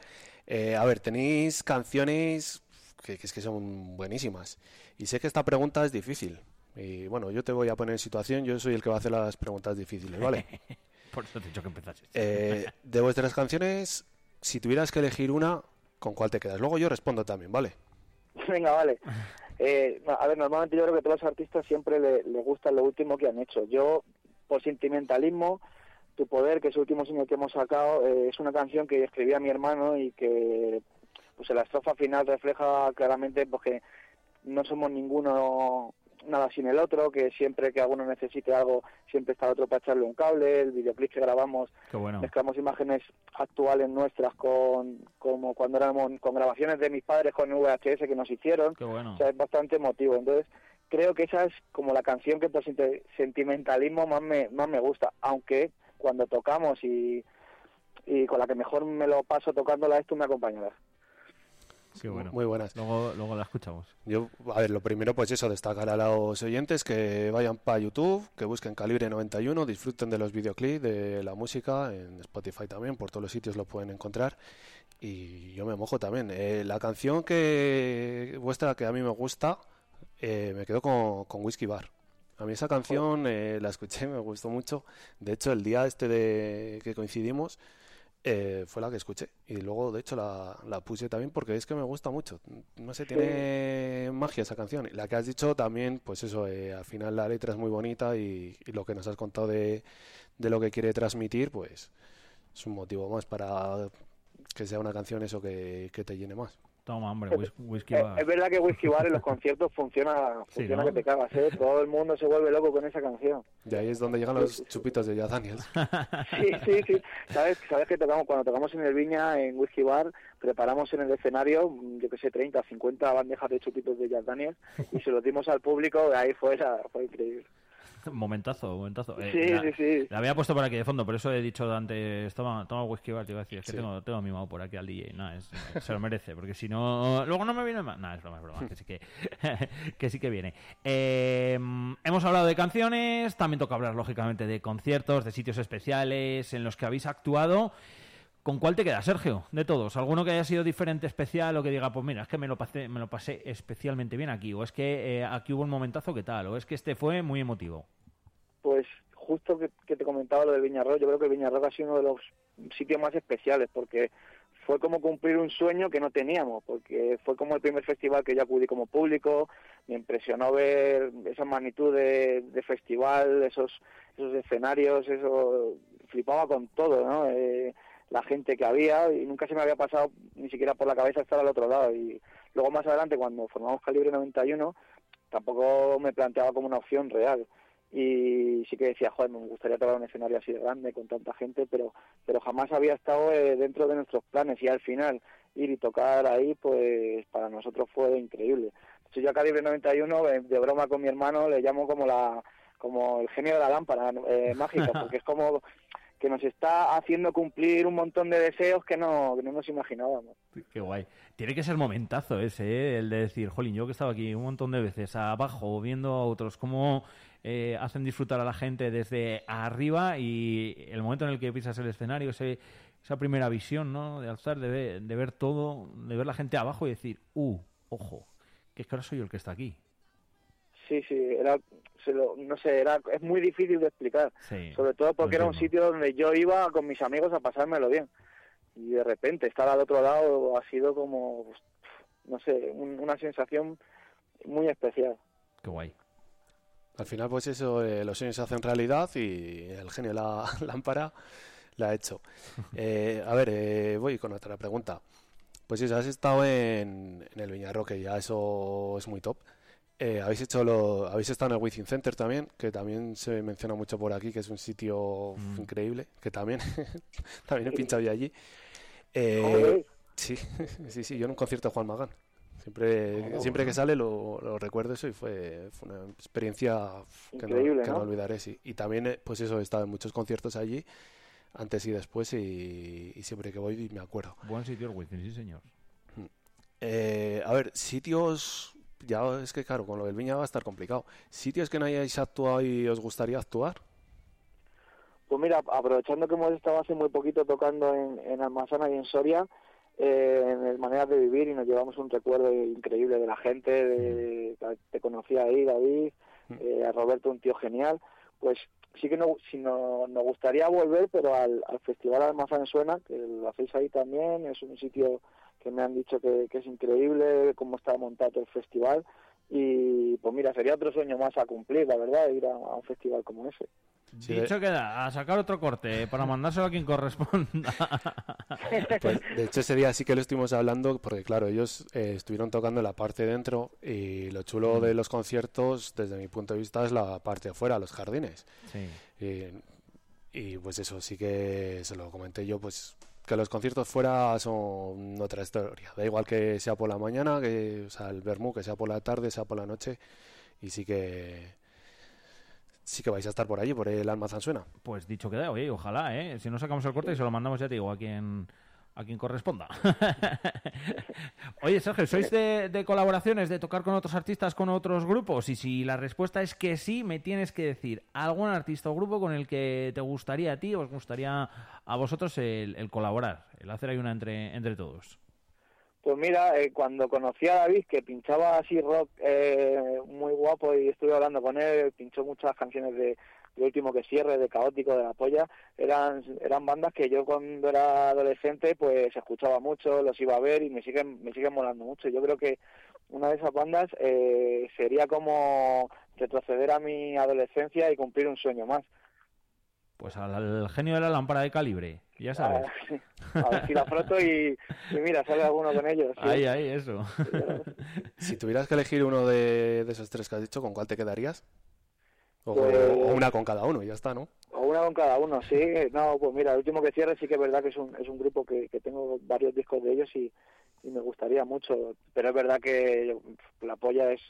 Eh, a ver, tenéis canciones que, que es que son buenísimas. Y sé que esta pregunta es difícil. Y bueno, yo te voy a poner en situación, yo soy el que va a hacer las preguntas difíciles, ¿vale? Por eso te he dicho que empezases. Eh, de vuestras canciones, si tuvieras que elegir una, ¿con cuál te quedas? Luego yo respondo también, ¿vale? Venga, vale. Eh, a ver, normalmente yo creo que a todos los artistas siempre le, les gusta lo último que han hecho. Yo, por sentimentalismo, Tu Poder, que es el último single que hemos sacado, eh, es una canción que escribí a mi hermano y que pues en la estrofa final refleja claramente pues, que no somos ninguno nada sin el otro, que siempre que alguno necesite algo, siempre está el otro para echarle un cable, el videoclip que grabamos bueno. mezclamos imágenes actuales nuestras con como cuando éramos con grabaciones de mis padres con VHS que nos hicieron bueno. o sea es bastante emotivo entonces creo que esa es como la canción que por senti- sentimentalismo más me más me gusta aunque cuando tocamos y y con la que mejor me lo paso tocándola es tú me acompañarás Qué bueno. Muy buenas. Luego, luego la escuchamos. Yo, a ver, lo primero, pues eso, destacar a los oyentes que vayan para YouTube, que busquen Calibre 91, disfruten de los videoclips, de la música, en Spotify también, por todos los sitios lo pueden encontrar. Y yo me mojo también. Eh, la canción que vuestra que a mí me gusta, eh, me quedo con, con Whiskey Bar. A mí esa canción eh, la escuché, me gustó mucho. De hecho, el día este de que coincidimos, eh, fue la que escuché. Y luego, de hecho, la, la puse también porque es que me gusta mucho. No sé, tiene magia esa canción. La que has dicho también, pues eso, eh, al final la letra es muy bonita y, y lo que nos has contado de, de lo que quiere transmitir, pues es un motivo más para que sea una canción eso que, que te llene más. Toma, hombre, whis- whisky Eh, bar. es verdad que Whisky Bar en los conciertos funciona Sí, funciona ¿no? que te cagas ¿eh? todo el mundo se vuelve loco con esa canción Y ahí es donde llegan los chupitos de Jack Daniels. Sí, sí, sí. Sabes, sabes que tocamos cuando tocamos en el Viña, en Whisky Bar, preparamos en el escenario, yo que sé, 30, 50 bandejas de chupitos de Jack Daniels y se los dimos al público, ahí fue fue increíble. Momentazo, momentazo. Eh, Sí, la, sí, sí. La había puesto por aquí de fondo, por eso he dicho antes, toma, toma whisky bar, te iba a decir, es que Sí. tengo, tengo mimado por aquí al DJ. Nada, es- se lo merece, porque si no, luego no me viene más. Nada, es broma, es broma, que sí que, que sí que viene. Eh, hemos hablado de canciones, también toca hablar, lógicamente, de conciertos, de sitios especiales en los que habéis actuado. ¿Con cuál te queda, Sergio? De todos. ¿Alguno que haya sido diferente, especial o que diga, pues mira, es que me lo pasé, me lo pasé especialmente bien aquí? ¿O es que eh, aquí hubo un momentazo que tal? ¿O es que este fue muy emotivo? Pues justo que, te comentaba lo del Viñarrock, yo creo que el Viñarrock ha sido uno de los sitios más especiales porque fue como cumplir un sueño que no teníamos, porque fue como el primer festival que yo acudí como público, me impresionó ver esa magnitud de, de festival, esos esos escenarios, eso flipaba con todo, ¿no? Eh, la gente que había y nunca se me había pasado ni siquiera por la cabeza estar al otro lado. Y luego más adelante, cuando formamos Calibre 91, tampoco me planteaba como una opción real. Y sí que decía, joder, me gustaría tocar un escenario así de grande con tanta gente, pero, pero jamás había estado eh, dentro de nuestros planes y al final ir y tocar ahí, pues para nosotros fue increíble. Hecho, yo a Calibre 91, de, de broma con mi hermano, le llamo como la como el genio de la lámpara eh, mágica, porque es como que nos está haciendo cumplir un montón de deseos que no, que no nos imaginábamos. Qué guay. Tiene que ser momentazo ese, ¿eh? el de decir, jolín, yo que estaba aquí un montón de veces abajo viendo a otros cómo eh, hacen disfrutar a la gente desde arriba y el momento en el que pisas el escenario, ese, esa primera visión, ¿no? De alzar, de ver, de ver todo, de ver la gente abajo y decir, uh, ojo, que es que ahora soy yo el que está aquí. Sí, sí, era, se lo- no sé, era, es muy difícil de explicar. Sí, Sobre todo porque era un sitio donde yo iba con mis amigos a pasármelo bien. Y de repente estar al otro lado ha sido como, pues, no sé, un- una sensación muy especial. Qué guay. Al final, pues eso, eh, los sueños se hacen realidad y el genio de la lámpara la ha hecho. Eh, a ver, eh, voy con otra pregunta. Pues eso, has estado en, en el Viñarroque, ya eso es muy top. Eh, habéis hecho lo, habéis estado en el Wizzing Center también, que también se menciona mucho por aquí, que es un sitio Mm. increíble, que también, también he pinchado yo allí. Eh, sí, sí, sí, yo en un concierto de Juan Magán. Siempre, Oh, siempre que sale lo, lo recuerdo eso y fue, fue una experiencia que, no, Increíble, que no ¿no? olvidaré, sí. Y también, eh, pues eso, he estado en muchos conciertos allí, antes y después, y, y siempre que voy me acuerdo. Buen sitio el Wizzing, sí señor. Eh, a ver, sitios, ya es que claro, con lo del Viña va a estar complicado. Sitios que no hayáis actuado y os gustaría actuar. Pues mira, aprovechando que hemos estado hace muy poquito tocando en, en Almazana y en Soria, eh, en el Maneras de Vivir, y nos llevamos un recuerdo increíble de la gente, de, te conocí ahí, David, eh, a Roberto, un tío genial, pues sí que no, si no, nos gustaría volver, pero al, al Festival Almazán Suena, que lo hacéis ahí también, es un sitio que me han dicho que, que es increíble cómo está montado el festival, y pues mira, sería otro sueño más a cumplir, la verdad, ir a, a un festival como ese. Dicho queda, a sacar otro corte para mandárselo a quien corresponda. Pues, de hecho, ese día sí que lo estuvimos hablando, porque claro, ellos eh, estuvieron tocando la parte de dentro y lo chulo de los conciertos, desde mi punto de vista, es la parte de afuera, los jardines. Sí. Y, y, pues eso sí que se lo comenté yo, pues que los conciertos fuera son otra historia. Da igual que sea por la mañana, que o sea, el vermú, que sea por la tarde, sea por la noche, y sí que sí que vais a estar por allí, por el Almazán Suena. Pues dicho queda, oye, ojalá, ¿eh? Si no sacamos el corte y se lo mandamos, ya te digo, a quien, a quien corresponda. oye, Sergio, ¿sois de, colaboraciones, de tocar con otros artistas, con otros grupos? Y si la respuesta es que sí, me tienes que decir algún artista o grupo con el que te gustaría a ti o os gustaría a vosotros el, el colaborar, el hacer ahí una entre, entre todos. Pues mira, eh, cuando conocí a David, que pinchaba así rock eh, muy guapo y estuve hablando con él, pinchó muchas canciones de, de Último que Cierre, de Caótico, de La Polla, eran, eran bandas que yo cuando era adolescente pues escuchaba mucho, los iba a ver y me siguen, me siguen molando mucho. Yo creo que una de esas bandas eh, sería como retroceder a mi adolescencia y cumplir un sueño más. Pues al, al genio de la lámpara de calibre, ya sabes. A ver si la froto y, y mira, sale alguno con ellos. sí. Ahí, ahí, eso. Si tuvieras que elegir uno de, de esos tres que has dicho, ¿con cuál te quedarías? O, Pues- o una con cada uno y ya está, ¿no? O una con cada uno, sí. No, pues mira, el último que cierre sí que es verdad que es un, es un grupo que, que tengo varios discos de ellos y, y me gustaría mucho. Pero es verdad que la polla es,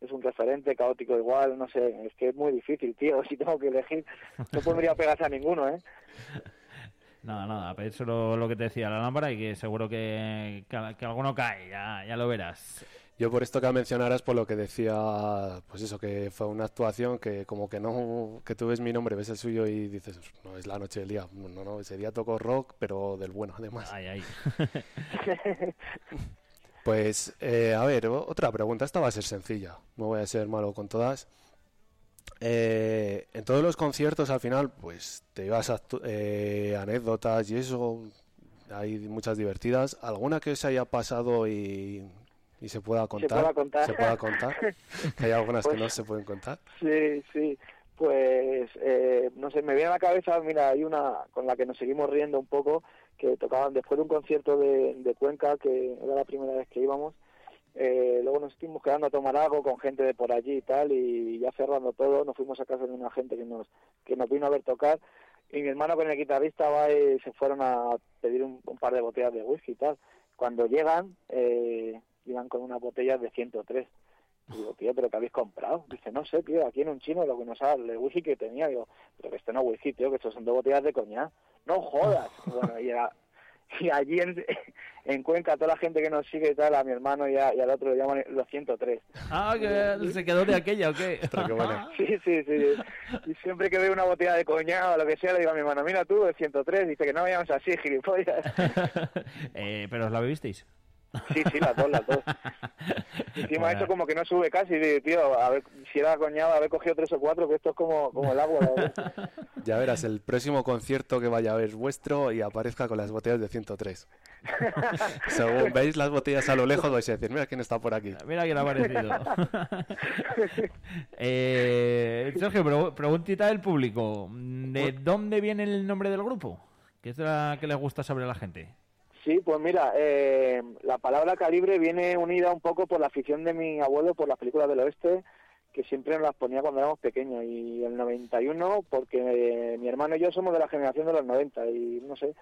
es un referente caótico igual, no sé, es que es muy difícil, tío. Si tengo que elegir, no podría pegarse a ninguno, ¿eh? Nada, nada, pero eso lo, lo que te decía la lámpara y que seguro que, que, que alguno cae, ya, ya lo verás. Yo por esto que mencionaras, por lo que decía, pues eso, que fue una actuación que como que no, que tú ves mi nombre, ves el suyo y dices, no, es la noche del día. No, no, ese día toco rock, pero del bueno, además. Ay, ay. Pues, eh, a ver, otra pregunta. Esta va a ser sencilla. No voy a ser malo con todas. Eh, en todos los conciertos, al final, pues te ibas a eh, anécdotas y eso. Hay muchas divertidas. ¿Alguna que os haya pasado y, y se pueda contar? pueda contar. Se pueda contar. Que hay algunas que Pues- no se pueden contar. Sí, sí. Pues, eh, no sé, me viene a la cabeza, mira, hay una con la que nos seguimos riendo un poco, que tocaban después de un concierto de, de Cuenca, que era la primera vez que íbamos, eh, luego nos estuvimos quedando a tomar algo con gente de por allí y tal, y ya cerrando todo, nos fuimos a casa de una gente que nos, que nos vino a ver tocar, y mi hermano con el guitarrista va y se fueron a pedir un, un par de botellas de whisky y tal. Cuando llegan, eh, llegan con unas botellas de 103. Y digo, tío, ¿pero qué habéis comprado? Dice, no sé, tío, aquí en un chino lo que nos sale, el whisky que tenía. Digo, pero que esto no es whisky, tío, que esto son dos botellas de coñac. No jodas. Bueno, y, era- y allí en, en Cuenca, toda la gente que nos sigue y tal, a mi hermano y, a- y al otro lo llaman los 103. Ah, que se quedó de aquella, ¿o qué? Sí, sí, sí. Y siempre que veo una botella de coñac o lo que sea, le digo a mi hermano, mira tú, el 103. Dice que no vayamos así, gilipollas. Eh, ¿Pero os la bebisteis? Sí, sí, las dos, las dos. Encima Bueno. esto como que no sube casi, tío, a ver, si era coñado, haber cogido tres o cuatro, que esto es como, como el agua. verdad. Ya verás, el próximo concierto que vaya a ver es vuestro y aparezca con las botellas de 103. Según veis las botellas a lo lejos, vais a decir, mira quién está por aquí. Mira quién ha aparecido. eh, Sergio, pre- preguntita del público. ¿De dónde viene el nombre del grupo? ¿Qué es la que les gusta saber a la gente? Sí, pues mira, eh, la palabra calibre viene unida un poco por la afición de mi abuelo por las películas del oeste, que siempre nos las ponía cuando éramos pequeños. Y el 91, porque eh, mi hermano y yo somos de la generación de los 90, y no sé,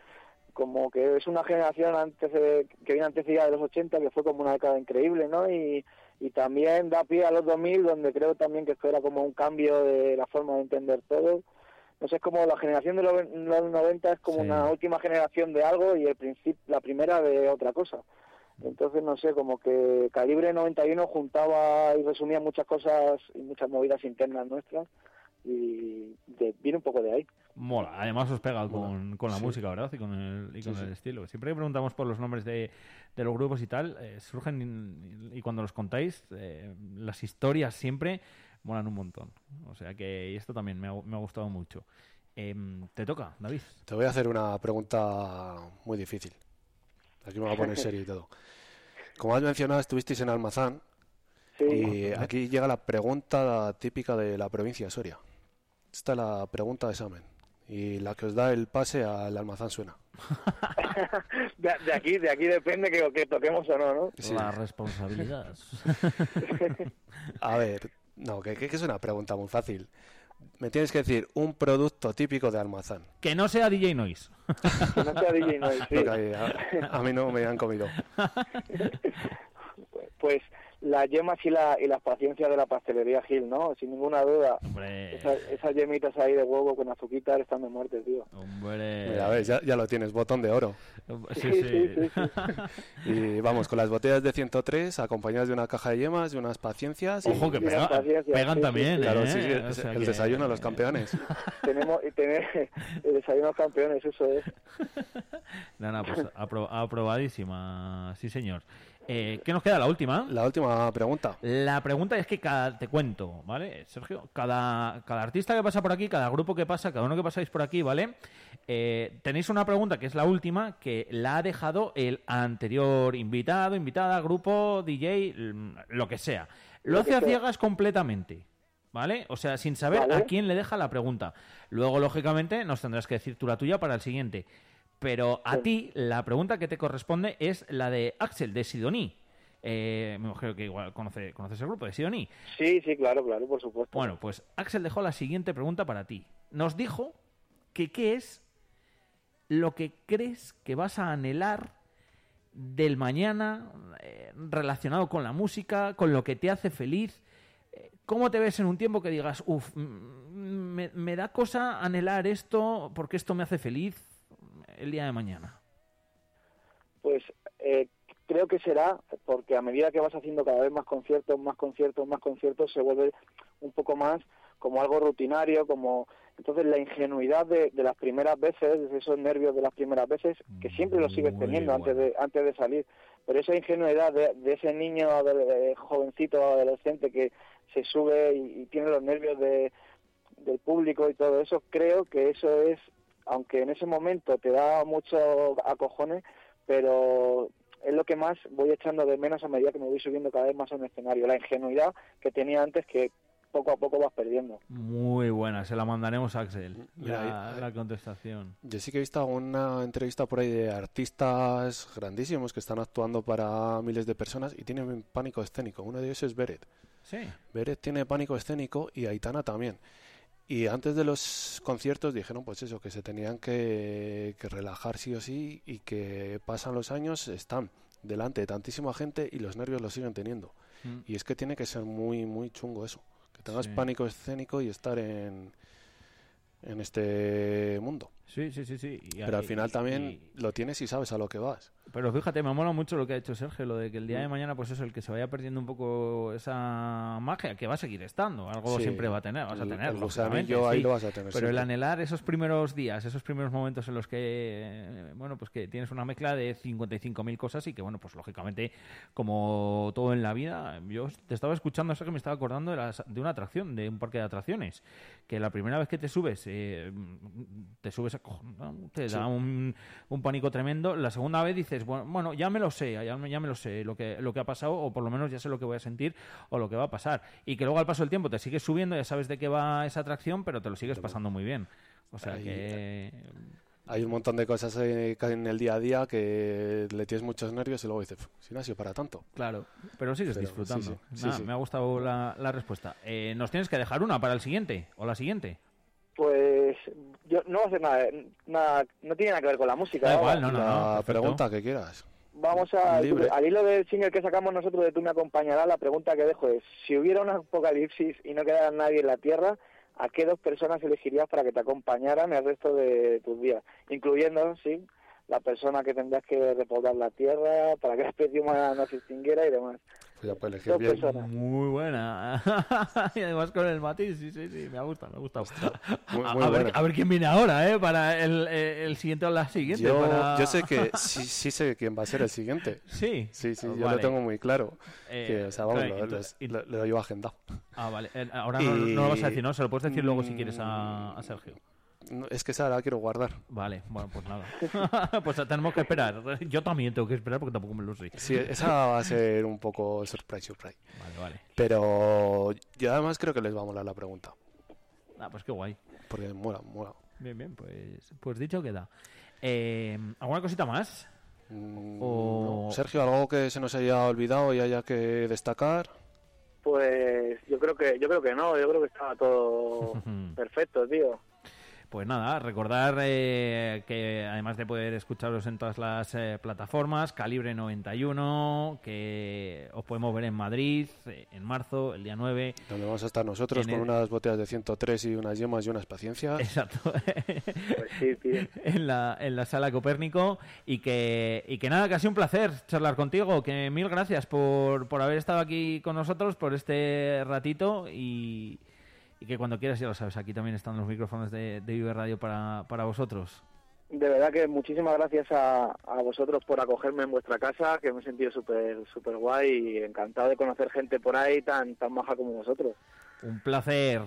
como que es una generación antes de- que viene antecedida de los 80, que fue como una década increíble, ¿no? Y, y también da pie a los 2000, donde creo también que esto era como un cambio de la forma de entender todo. No sé, es como la generación de los los 90 es como una última generación de algo y el principio, la primera de otra cosa. Entonces, no sé, como que Calibre 91 juntaba y resumía muchas cosas y muchas movidas internas nuestras y de- viene un poco de ahí. Mola, además os pega con, con la Sí. música, ¿verdad? Y con el, y con Sí, el sí. estilo. Siempre que preguntamos por los nombres de, de los grupos y tal, eh, surgen y, y cuando los contáis, eh, las historias siempre molan un montón. O sea que y esto también me ha, me ha gustado mucho. Em, te toca, David. Te voy a hacer una pregunta muy difícil. Aquí me voy a poner serio y todo. Como has mencionado, estuvisteis en Almazán y aquí llega la pregunta típica de la provincia de Soria. Esta es la pregunta de examen y la que os da el pase al Almazán suena. De, de aquí de aquí depende que, que toquemos o no, ¿no? Sí. La responsabilidad. A ver, no, que, es una pregunta muy fácil. Me tienes que decir un producto típico de Almazán. que no sea DJ Noise. Que no sea DJ Noise, sí. A, a mí no me han comido. Pues las yemas y, la, y las paciencias de la pastelería Gil, ¿no? Sin ninguna duda. Hombre. Esas, esas yemitas ahí de huevo con azuquita están de muerte, tío. Hombre. Mira, ves, ya, ya lo tienes, botón de oro. Sí, sí. Y vamos, con las botellas de 103, acompañadas de una caja de yemas, de unas paciencias. Ojo, que pega- pegan también, sí. Claro, ¿eh? sí, sí, O es sea el que- desayuno de los campeones. Tenemos y tener el desayuno de los campeones, eso es. No, no, pues apro- aprobadísima, sí señor. Eh, ¿Qué nos queda? La última. La última pregunta. La pregunta es que cada, te cuento, ¿vale, Sergio? Cada, cada artista que pasa por aquí, cada grupo que pasa, cada uno que pasáis por aquí, ¿vale? Eh, tenéis una pregunta que es la última, que la ha dejado el anterior invitado, invitada, grupo, DJ, mm, lo que sea. Lo Lo hace a ciegas completamente. ¿Vale? O sea, sin saber Vale. a quién le deja la pregunta. Luego, lógicamente, nos tendrás que decir tú la tuya para el siguiente. Pero a ti, la pregunta que te corresponde es la de Axel, de Sidoní. Eh, me imagino que igual conoce, conoces el grupo de Sidoní. Sí, sí, claro, claro, por supuesto. Bueno, pues Axel dejó la siguiente pregunta para ti. Nos dijo que qué es lo que crees que vas a anhelar del mañana eh, relacionado con la música, con lo que te hace feliz. Eh, ¿Cómo te ves en un tiempo que digas, uff, me, me da cosa anhelar esto porque esto me hace feliz el día de mañana? Pues eh, creo que será, porque a medida que vas haciendo cada vez más conciertos, más conciertos, más conciertos, se vuelve un poco más como algo rutinario, como entonces la ingenuidad de, de las primeras veces, de esos nervios de las primeras veces, que siempre lo sigues teniendo antes de antes de salir, pero esa ingenuidad de, de ese niño eh, jovencito adolescente que se sube y, y tiene los nervios de, del público y todo eso, creo que eso es, aunque en ese momento te da mucho acojones, pero es lo que más voy echando de menos a medida que me voy subiendo cada vez más a un escenario, la ingenuidad que tenía antes que poco a poco vas perdiendo. Muy buena, se la mandaremos a Axel, Mira, la, contestación. Yo sí que he visto alguna entrevista por ahí de artistas grandísimos que están actuando para miles de personas y tienen pánico escénico. Uno de ellos es Beret. Sí. Beret tiene pánico escénico y Aitana también. Y antes de los conciertos dijeron pues eso, que se tenían que, que relajar sí o sí y que pasan los años, están delante de tantísima gente y los nervios los siguen teniendo. Mm. Y es que tiene que ser muy, muy chungo eso. Que tengas Sí. pánico escénico y estar en, en este mundo. Sí, sí, sí, sí. Y- Pero al final y- también lo tienes y sabes a lo que vas. Pero fíjate, me mola mucho lo que ha hecho Sergio, lo de que el día de Mm. mañana, pues eso, el que se vaya perdiendo un poco esa magia, que va a seguir estando, algo Sí, siempre va a tener, vas a el- tener. el lógicamente, gusanillo ahí sí. lo vas a tener Pero el anhelar esos primeros días, esos primeros momentos en los que, eh, bueno, pues que tienes una mezcla de 55.000 cosas y que, bueno, pues lógicamente, como todo en la vida, yo te estaba escuchando eso que me estaba acordando de, las- de una atracción, de un parque de atracciones, que la primera vez que te subes, eh, te subes a te Sí. da un, un pánico tremendo. La segunda vez dices, bueno, bueno, ya me lo sé, ya, me- ya me lo sé, lo que, lo que ha pasado, o por lo menos ya sé lo que voy a sentir o lo que va a pasar. Y que luego al paso del tiempo te sigues subiendo, ya sabes de qué va esa atracción, pero te lo sigues pasando muy bien. O sea Ahí- que... Hay un montón de cosas eh, que en el día a día que le tienes muchos nervios y luego dices, "Pf, si no ha sido para tanto. Claro, pero sigues Pero, disfrutando. sí, sí, sí, Nada, sí. Me ha gustado la, la respuesta. Eh, ¿Nos tienes que dejar una para el siguiente? ¿O la siguiente? Pues yo no voy a hacer nada, nada, no tiene nada que ver con la música. Da vamos. igual, no, no, la no. pregunta que quieras. Vamos a, Libre. al hilo del single que sacamos nosotros de Tú me acompañarás, la pregunta que dejo es, si hubiera un apocalipsis y no quedara nadie en la Tierra, ¿a qué dos personas elegirías para que te acompañaran el resto de tus días? Incluyendo, sí, la persona que tendrás que repoblar la Tierra para que la especie humana no se extinguiera y demás. Ya puedes elegir bien. personas. Muy buena. y además con el matiz, sí, sí, sí, me ha gustado, me ha gustado. Muy- a, muy a ver, a ver quién viene ahora, ¿eh? Para el, eh, el siguiente o la siguiente. Yo, para- yo sé que sí, sí sé quién va a ser el siguiente. Sí. Sí, sí, yo Vale. lo tengo muy claro. Eh, que, o sea, vamos, claro, lo, entonces- lo- lo- lo llevo agendado. Ah, vale. Eh, Ahora no, lo vas a decir, ¿no? Se lo puedes decir luego si quieres a, a Sergio. No, es que esa la quiero guardar. Vale, bueno, pues nada. pues tenemos que esperar. Yo también tengo que esperar porque tampoco me lo sé. Sí, esa va a ser un poco surprise, surprise. Vale, vale. Pero yo además creo que les va a molar la pregunta. Ah, pues qué guay. Porque mola, mola. Bien, bien, pues, pues dicho queda. Eh, ¿Alguna cosita más? O- No. Sergio, ¿algo que se nos haya olvidado y haya que destacar? Pues yo creo que yo creo que no, yo creo que estaba todo perfecto, tío. Pues nada, recordar eh, que además de poder escucharos en todas las eh, plataformas, Calibre 91, que os podemos ver en Madrid eh, en marzo, el día 9. Donde vamos a estar nosotros con el- unas botellas de 103 y unas yemas y unas paciencias. Exacto. Pues sí, tío. en la, en la sala Copérnico y que, y que nada, que ha sido un placer charlar contigo, que mil gracias por, por haber estado aquí con nosotros, por este ratito y, y que cuando quieras ya lo sabes, aquí también están los micrófonos de, de Vive Radio para, para vosotros. De verdad que muchísimas gracias a, a vosotros por acogerme en vuestra casa, que me he sentido súper súper guay y encantado de conocer gente por ahí tan tan maja como vosotros. Un placer,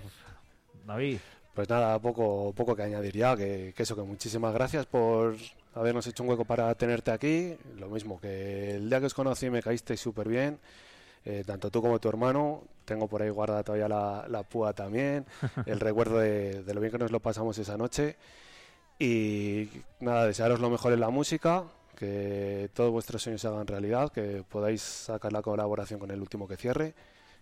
David. Pues nada, poco, poco que añadir ya, que, que eso, que muchísimas gracias por habernos hecho un hueco para tenerte aquí. Lo mismo que el día que os conocí me caíste súper bien, eh, tanto tú como tu hermano. Tengo por ahí guardada todavía la, la púa también, el recuerdo de, de lo bien que nos lo pasamos esa noche. Y nada, desearos lo mejor en la música, que todos vuestros sueños se hagan realidad, que podáis sacar la colaboración con el último que cierre,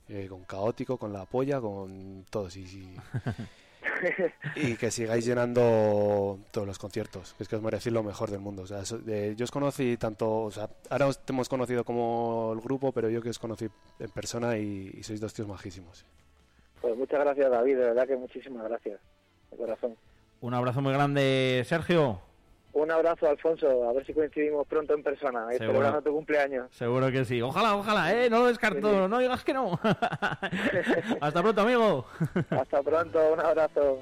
eh, con Caótico, con La Polla, con todos. Y, y- y que sigáis llenando todos los conciertos, que es que os merecéis lo mejor del mundo. O sea, so- yo os conocí tanto, o sea, ahora os hemos conocido como el grupo, pero yo que os conocí en persona y, y sois dos tíos majísimos. Pues muchas gracias David, de verdad que muchísimas gracias, de corazón. Un abrazo muy grande, Sergio. Un abrazo Alfonso, a ver si coincidimos pronto en persona, Seguro. celebrando tu cumpleaños. Seguro que sí. Ojalá, ojalá, ¿eh? No lo descarto, no digas que no. Hasta pronto, amigo. Hasta pronto, un abrazo.